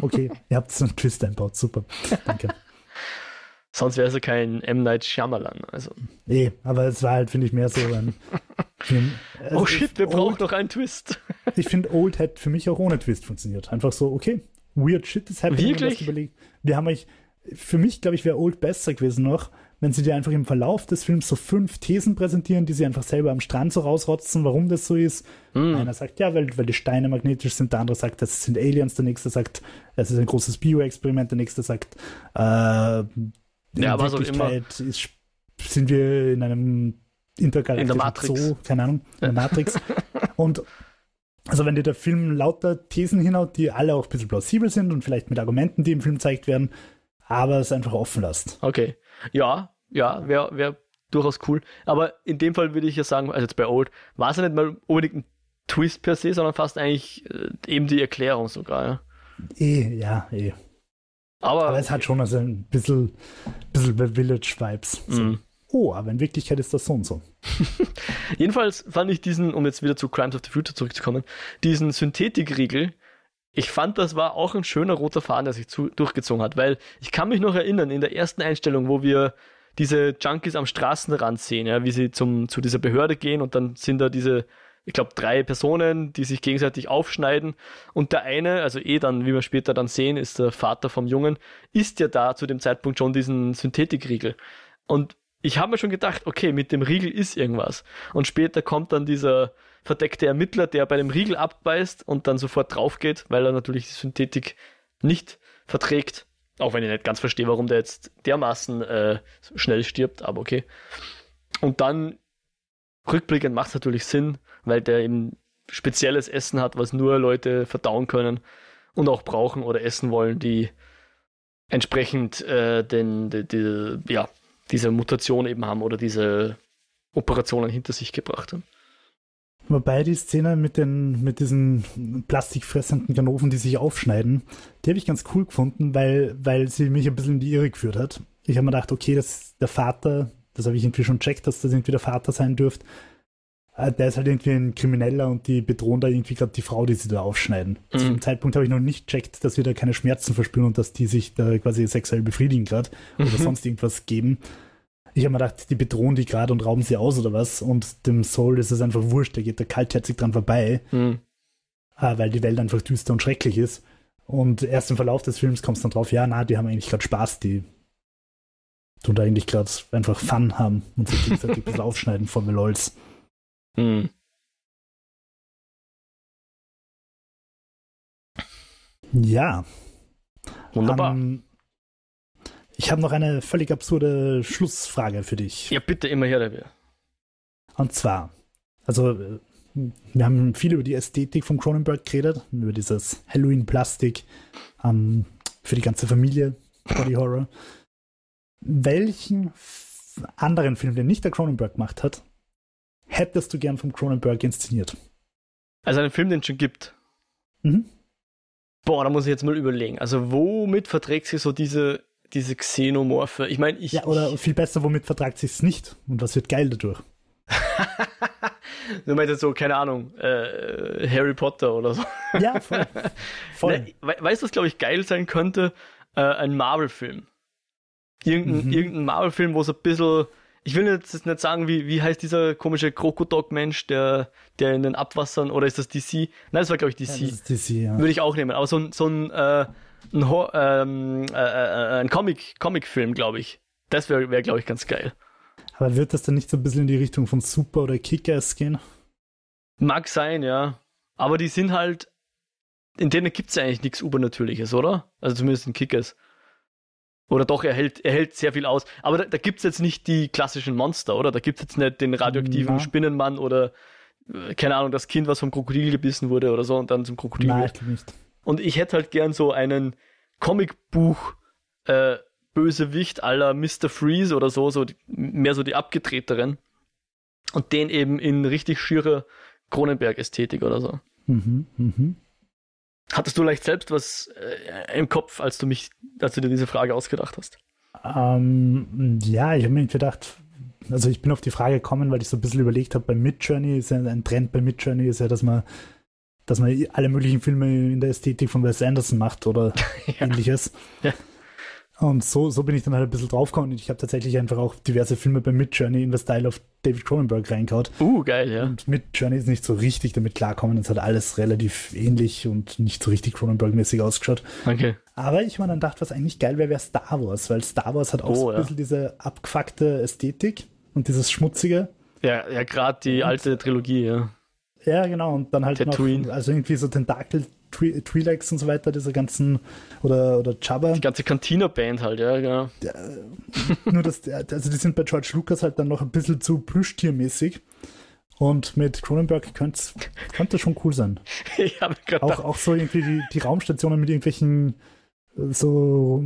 okay, ihr habt so einen Twist eingebaut, super, danke. Sonst wäre es ja kein M. Night Shyamalan. Also, Eh, aber es war halt, finde ich, mehr so ein Film. Also oh shit, wir brauchen noch einen Twist. Ich finde, Old hätte für mich auch ohne Twist funktioniert. Einfach so, okay, weird shit is happening. Wirklich? das überlegt- Wir haben euch, für mich, glaube ich, wäre Old besser gewesen noch, wenn sie dir einfach im Verlauf des Films so fünf Thesen präsentieren, die sie einfach selber am Strand so rausrotzen, warum das so ist. Hm. Einer sagt, ja, weil, weil die Steine magnetisch sind, der andere sagt, das sind Aliens, der nächste sagt, es ist ein großes Bio-Experiment, der nächste sagt, äh, in Ja, aber so Wirklichkeit ist, sind wir in einem intergalaktischen In der Matrix. Zoo, keine Ahnung, in der Matrix. Und also wenn dir der Film lauter Thesen hinhaut, die alle auch ein bisschen plausibel sind und vielleicht mit Argumenten, die im Film gezeigt werden, aber es einfach offen lässt. Okay. Ja, ja, wäre wär durchaus cool. Aber in dem Fall würde ich ja sagen, also jetzt bei Old, war es ja nicht mal unbedingt ein Twist per se, sondern fast eigentlich äh, eben die Erklärung sogar. Ja. Eh, ja, eh. Aber, Aber es hat schon also ein bisschen, bisschen Village-Vibes. So, Mhm. Oh, aber in Wirklichkeit ist das so und so. Jedenfalls fand ich diesen, um jetzt wieder zu Crimes of the Future zurückzukommen, diesen Synthetikriegel, ich fand, das war auch ein schöner roter Faden, der sich zu, durchgezogen hat, weil ich kann mich noch erinnern, in der ersten Einstellung, wo wir diese Junkies am Straßenrand sehen, ja, wie sie zum, zu dieser Behörde gehen und dann sind da diese, ich glaube, drei Personen, die sich gegenseitig aufschneiden und der eine, also eh dann, wie wir später dann sehen, ist der Vater vom Jungen, isst ja da zu dem Zeitpunkt schon diesen Synthetikriegel. Und ich habe mir schon gedacht, okay, mit dem Riegel ist irgendwas. Und später kommt dann dieser verdeckte Ermittler, der bei dem Riegel abbeißt und dann sofort drauf geht, weil er natürlich die Synthetik nicht verträgt. Auch wenn ich nicht ganz verstehe, warum der jetzt dermaßen äh, schnell stirbt, aber okay. Und dann rückblickend macht es natürlich Sinn, weil der eben spezielles Essen hat, was nur Leute verdauen können und auch brauchen oder essen wollen, die entsprechend äh, den, die, die, ja, diese Mutation eben haben oder diese Operationen hinter sich gebracht haben. Wobei die Szene mit, den, mit diesen plastikfressenden Ganoven, die sich aufschneiden, die habe ich ganz cool gefunden, weil, weil sie mich ein bisschen in die Irre geführt hat. Ich habe mir gedacht, okay, das ist der Vater, das habe ich irgendwie schon checkt, dass das irgendwie der Vater sein dürfte. Äh, Der ist halt irgendwie ein Krimineller und die bedrohen da irgendwie gerade die Frau, die sie da aufschneiden. Zu Mhm. dem Zeitpunkt habe ich noch nicht checkt, dass wir da keine Schmerzen verspüren und dass die sich da quasi sexuell befriedigen gerade oder Mhm. sonst irgendwas geben. Ich habe mir gedacht, die bedrohen die gerade und rauben sie aus oder was und dem Soul ist es einfach wurscht, der geht da kaltherzig dran vorbei, Hm. äh, weil die Welt einfach düster und schrecklich ist. Und erst im Verlauf des Films kommst du dann drauf, ja, na, die haben eigentlich gerade Spaß, die tun da eigentlich gerade einfach Fun haben und sich gegenseitig ein bisschen aufschneiden vor the LOLs. Hm. Ja. Wunderbar. Ähm, ich habe noch eine völlig absurde Schlussfrage für dich. ja, bitte immer her dabei. Und zwar, also äh, wir haben viel über die Ästhetik von Cronenberg geredet, über dieses Halloween-Plastik ähm, für die ganze Familie, Body Horror. Welchen anderen Film, den nicht der Cronenberg gemacht hat, hättest du gern vom Cronenberg inszeniert? Also einen Film, den es schon gibt. Mhm. Boah, da muss ich jetzt mal überlegen. Also womit verträgt sich so diese, diese Xenomorphe? Ich meine, ich... Ja, oder viel besser, womit vertragt sich es nicht? Und was wird geil dadurch? du meinst jetzt so, keine Ahnung, äh, Harry Potter oder so. Ja, voll. voll. Ne, we weißt du, was glaube ich geil sein könnte? Äh, ein Marvel-Film. Irgendein, mhm. irgendein Marvel-Film, wo es ein bisschen. Ich will jetzt nicht sagen, wie, wie heißt dieser komische Krokodok-Mensch, der, der in den Abwassern, oder ist das DC? Nein, das war, glaube ich, DC. Ja, das ist DC, ja. Würde ich auch nehmen. Aber so ein, so ein, äh, ein, ähm, äh, äh, ein Comic, Comic-Film, glaube ich. Das wäre, wär, glaube ich, ganz geil. Aber wird das dann nicht so ein bisschen in die Richtung von Super oder Kick-Ass gehen? Mag sein, ja. Aber die sind halt. In denen gibt es eigentlich nichts Übernatürliches, oder? Also zumindest in Kickers. Oder doch, er hält, er hält sehr viel aus. Aber da, da gibt es jetzt nicht die klassischen Monster, oder? Da gibt es jetzt nicht den radioaktiven Na. Spinnenmann oder, äh, keine Ahnung, das Kind, was vom Krokodil gebissen wurde oder so und dann zum Krokodil Nein, wird. Nicht. Und ich hätte halt gern so einen Comicbuch äh, Bösewicht aller Mr. Freeze oder so, so die, mehr so die abgetreteren. Und den eben in richtig schierer Kronenberg-Ästhetik oder so. Mhm, mhm. Hattest du vielleicht selbst was äh, im Kopf, als du mich, als du dir diese Frage ausgedacht hast? Ähm, ja, ich habe mir gedacht, also ich bin auf die Frage gekommen, weil ich so ein bisschen überlegt habe, bei Midjourney ist ja ein Trend bei Midjourney ist ja, dass man, dass man alle möglichen Filme in der Ästhetik von Wes Anderson macht oder ja. ähnliches. Ja. Und so, so bin ich dann halt ein bisschen draufgekommen. Ich habe tatsächlich einfach auch diverse Filme bei Midjourney in der Style of David Cronenberg reingehauen. Uh, geil, ja. Und Midjourney ist nicht so richtig damit klarkommen. Es hat alles relativ ähnlich und nicht so richtig Cronenberg-mäßig ausgeschaut. Okay. Aber ich mir dann gedacht, was eigentlich geil wäre, wäre Star Wars, weil Star Wars hat auch oh, so ein ja. bisschen diese abgefuckte Ästhetik und dieses Schmutzige. Ja, ja gerade die alte Trilogie, ja. Ja, genau. Und dann halt Tatooine. noch, also irgendwie so Tentakel Twi'leks und so weiter, diese ganzen, oder, oder Jabba. Die ganze Cantina-Band halt, ja, genau. Ja, nur das, also die sind bei George Lucas halt dann noch ein bisschen zu Plüschtiermäßig. Und mit Cronenberg könnte es schon cool sein. ich habe auch, auch so irgendwie die, die Raumstationen mit irgendwelchen äh, so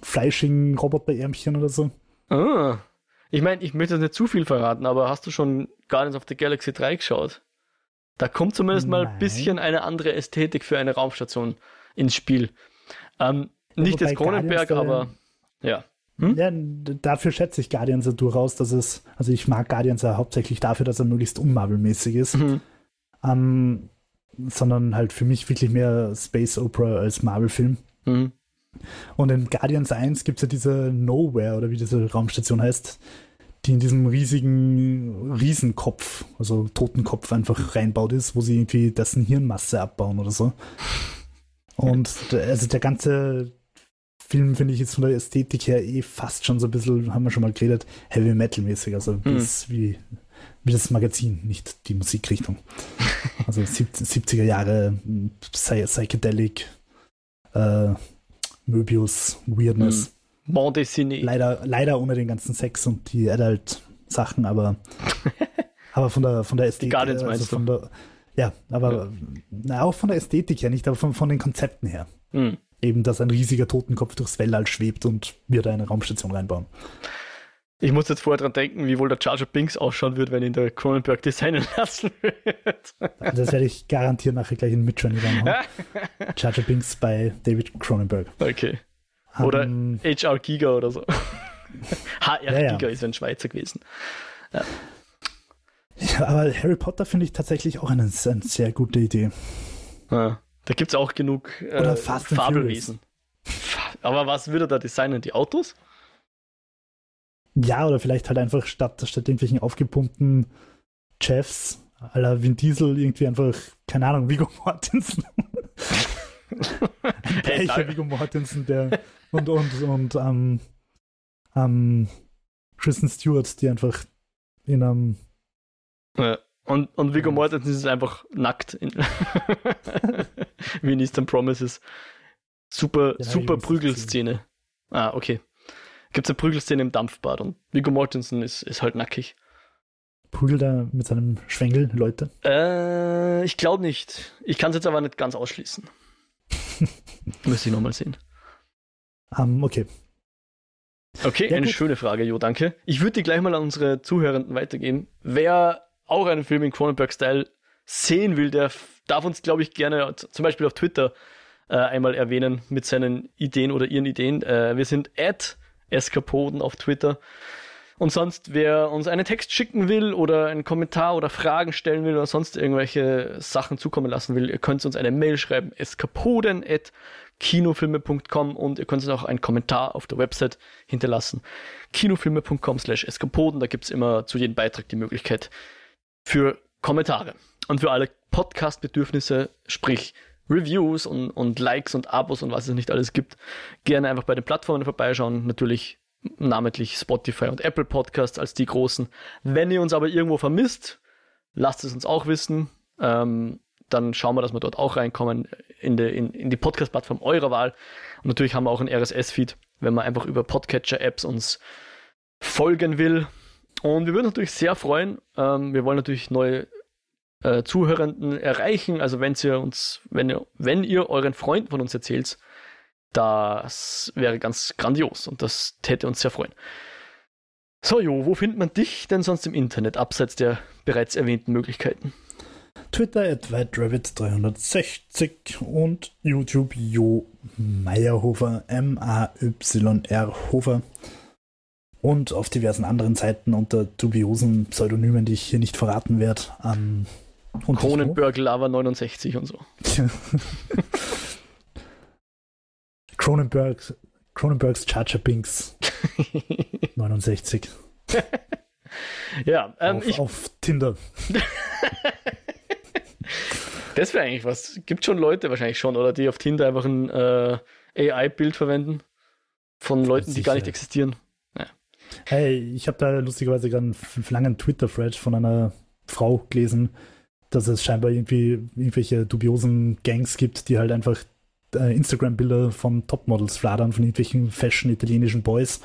fleischigen Roboterärmchen oder so. Ah. Ich meine, ich möchte nicht zu viel verraten, aber hast du schon Guardians of the Galaxy 3 geschaut? Da kommt zumindest Nein. mal ein bisschen eine andere Ästhetik für eine Raumstation ins Spiel. Ähm, nicht jetzt Kronenberg, aber ja. Hm? Ja, dafür schätze ich Guardians ja durchaus, dass es, also ich mag Guardians ja hauptsächlich dafür, dass er möglichst unmarvelmäßig ist. Mhm. Ähm, sondern halt für mich wirklich mehr Space Opera als Marvel-Film. Mhm. Und in Guardians 1 gibt es ja diese Nowhere, oder wie diese Raumstation heißt, die in diesem riesigen Riesenkopf, also Totenkopf einfach reinbaut ist, wo sie irgendwie dessen Hirnmasse abbauen oder so. Und also der ganze Film finde ich jetzt von der Ästhetik her eh fast schon so ein bisschen, haben wir schon mal geredet, Heavy Metal mäßig, also hm. wie, wie das Magazin, nicht die Musikrichtung. Also 70er Jahre, Psychedelic, äh, Möbius, Weirdness. Hm. Bande dessinée. Leider, leider ohne den ganzen Sex und die Adult-Sachen, aber, aber von der, von der Ästhetik. Die Guardians also von der, ja, aber ja. Na, auch von der Ästhetik her nicht, aber von, von den Konzepten her. Mhm. Eben, dass ein riesiger Totenkopf durchs Weltall schwebt und wir da eine Raumstation reinbauen. Ich muss jetzt vorher dran denken, wie wohl der Charger Binks ausschauen wird, wenn ihn der Cronenberg designen lassen wird. Das werde ich garantiert nachher gleich in Midjourney reinhauen. Charger Binks bei David Cronenberg. Okay. Oder um, HR Giga oder so. HR ja, Giga ja. ist ein Schweizer gewesen. Ja. ja aber Harry Potter finde ich tatsächlich auch eine, eine sehr gute Idee. Da gibt es auch genug äh, Fabelwesen. Aber was würde da designen? Die Autos? Ja, oder vielleicht halt einfach statt, statt irgendwelchen aufgepumpten Chefs la Vin Diesel irgendwie einfach, keine Ahnung, Vigo Mortensen. Welcher Vigo Mortensen, der und, und, und ähm, ähm, Kristen Stewart, die einfach in einem. Ja. Und, und Viggo Mortensen ist einfach nackt. In Wie in Eastern Promises. Super, ja, super Prügelszene. Ah, okay. Gibt es eine Prügelszene im Dampfbad und Viggo Mortensen ist, ist halt nackig. Prügelt er mit seinem Schwengel Leute? Äh, ich glaube nicht. Ich kann es jetzt aber nicht ganz ausschließen. Müsste ich nochmal sehen. Um, ähm, okay. Okay, ja, eine gut. schöne Frage, Jo, danke. Ich würde die gleich mal an unsere Zuhörenden weitergeben. Wer auch einen Film in Cronenberg-Style sehen will, der darf uns, glaube ich, gerne zum Beispiel auf Twitter äh, einmal erwähnen mit seinen Ideen oder ihren Ideen. Äh, wir sind at Eskapoden auf Twitter. Und sonst, wer uns einen Text schicken will oder einen Kommentar oder Fragen stellen will oder sonst irgendwelche Sachen zukommen lassen will, ihr könnt uns eine Mail schreiben, eskapoden at kinofilme.com und ihr könnt uns auch einen Kommentar auf der Website hinterlassen. kinofilme.com slash eskapoden. Da gibt es immer zu jedem Beitrag die Möglichkeit für Kommentare. Und für alle Podcast-Bedürfnisse, sprich Reviews und, und Likes und Abos und was es nicht alles gibt, gerne einfach bei den Plattformen vorbeischauen. Natürlich namentlich Spotify und Apple Podcasts als die großen. Wenn ihr uns aber irgendwo vermisst, lasst es uns auch wissen. Ähm, dann schauen wir, dass wir dort auch reinkommen in die, in, in die Podcast-Plattform eurer Wahl. Und natürlich haben wir auch einen RSS-Feed, wenn man einfach über Podcatcher-Apps uns folgen will. Und wir würden uns natürlich sehr freuen. Ähm, wir wollen natürlich neue äh, Zuhörenden erreichen. Also wenn ihr uns, wenn ihr, wenn ihr euren Freunden von uns erzählt, das wäre ganz grandios und das täte uns sehr freuen. So, Jo, wo findet man dich denn sonst im Internet, abseits der bereits erwähnten Möglichkeiten? Twitter at WhiteRabbit360 und YouTube Jo Meyerhofer, M-A-Y-R Hofer. Und auf diversen anderen Seiten unter dubiosen Pseudonymen, die ich hier nicht verraten werde. Ähm, Kronenberg Lava 69 und so. Cronenberg, Cronenbergs Charger Binks 69. ja, ähm, auf, ich, auf Tinder. das wäre eigentlich was. Gibt schon Leute wahrscheinlich schon, oder die auf Tinder einfach ein äh, AI-Bild verwenden von Leuten, Sicher. die gar nicht existieren. Ja. Hey, ich habe da lustigerweise gerade einen langen Twitter-Thread von einer Frau gelesen, dass es scheinbar irgendwie irgendwelche dubiosen Gangs gibt, die halt einfach äh, Instagram-Bilder von Topmodels fladern, von irgendwelchen fashion italienischen Boys,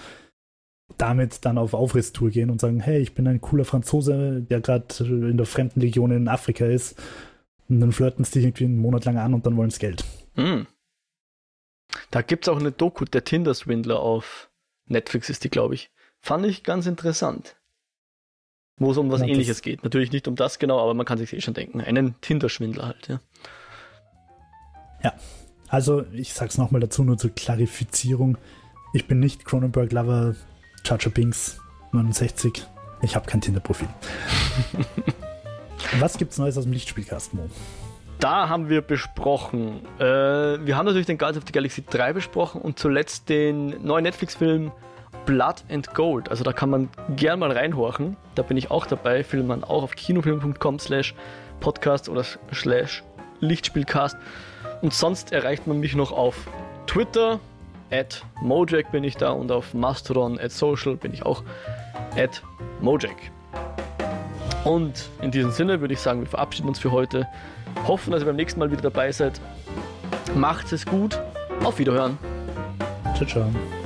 damit dann auf Aufrisstour gehen und sagen, hey, ich bin ein cooler Franzose, der gerade in der Fremdenlegion in Afrika ist. Und dann flirten sie dich irgendwie einen Monat lang an und dann wollen sie Geld. Hm. Da gibt es auch eine Doku, der Tinder-Swindler auf Netflix ist die, glaube ich. Fand ich ganz interessant. Wo es um was ja, ähnliches geht. Natürlich nicht um das genau, aber man kann sich eh schon denken. Einen Tinder-Schwindler halt, ja. Ja, also, ich sag's nochmal dazu, nur zur Klarifizierung. Ich bin nicht Cronenberg-Lover Chacha Binks 69. Ich habe kein Tinder-Profil. Was gibt's Neues aus dem Lichtspielcast, Mo? Da haben wir besprochen. Äh, wir haben natürlich den Guardians of the Galaxy 3 besprochen und zuletzt den neuen Netflix-Film Blood and Gold. Also da kann man gern mal reinhorchen. Da bin ich auch dabei. Filmt man auch auf kinofilm.com slash podcast oder slash Lichtspielcast. Und sonst erreicht man mich noch auf Twitter, at Mojack bin ich da und auf Mastodon, at Social bin ich auch, at Mojack. Und in diesem Sinne würde ich sagen, wir verabschieden uns für heute. Hoffen, dass ihr beim nächsten Mal wieder dabei seid. Macht es gut. Auf Wiederhören. Ciao, ciao.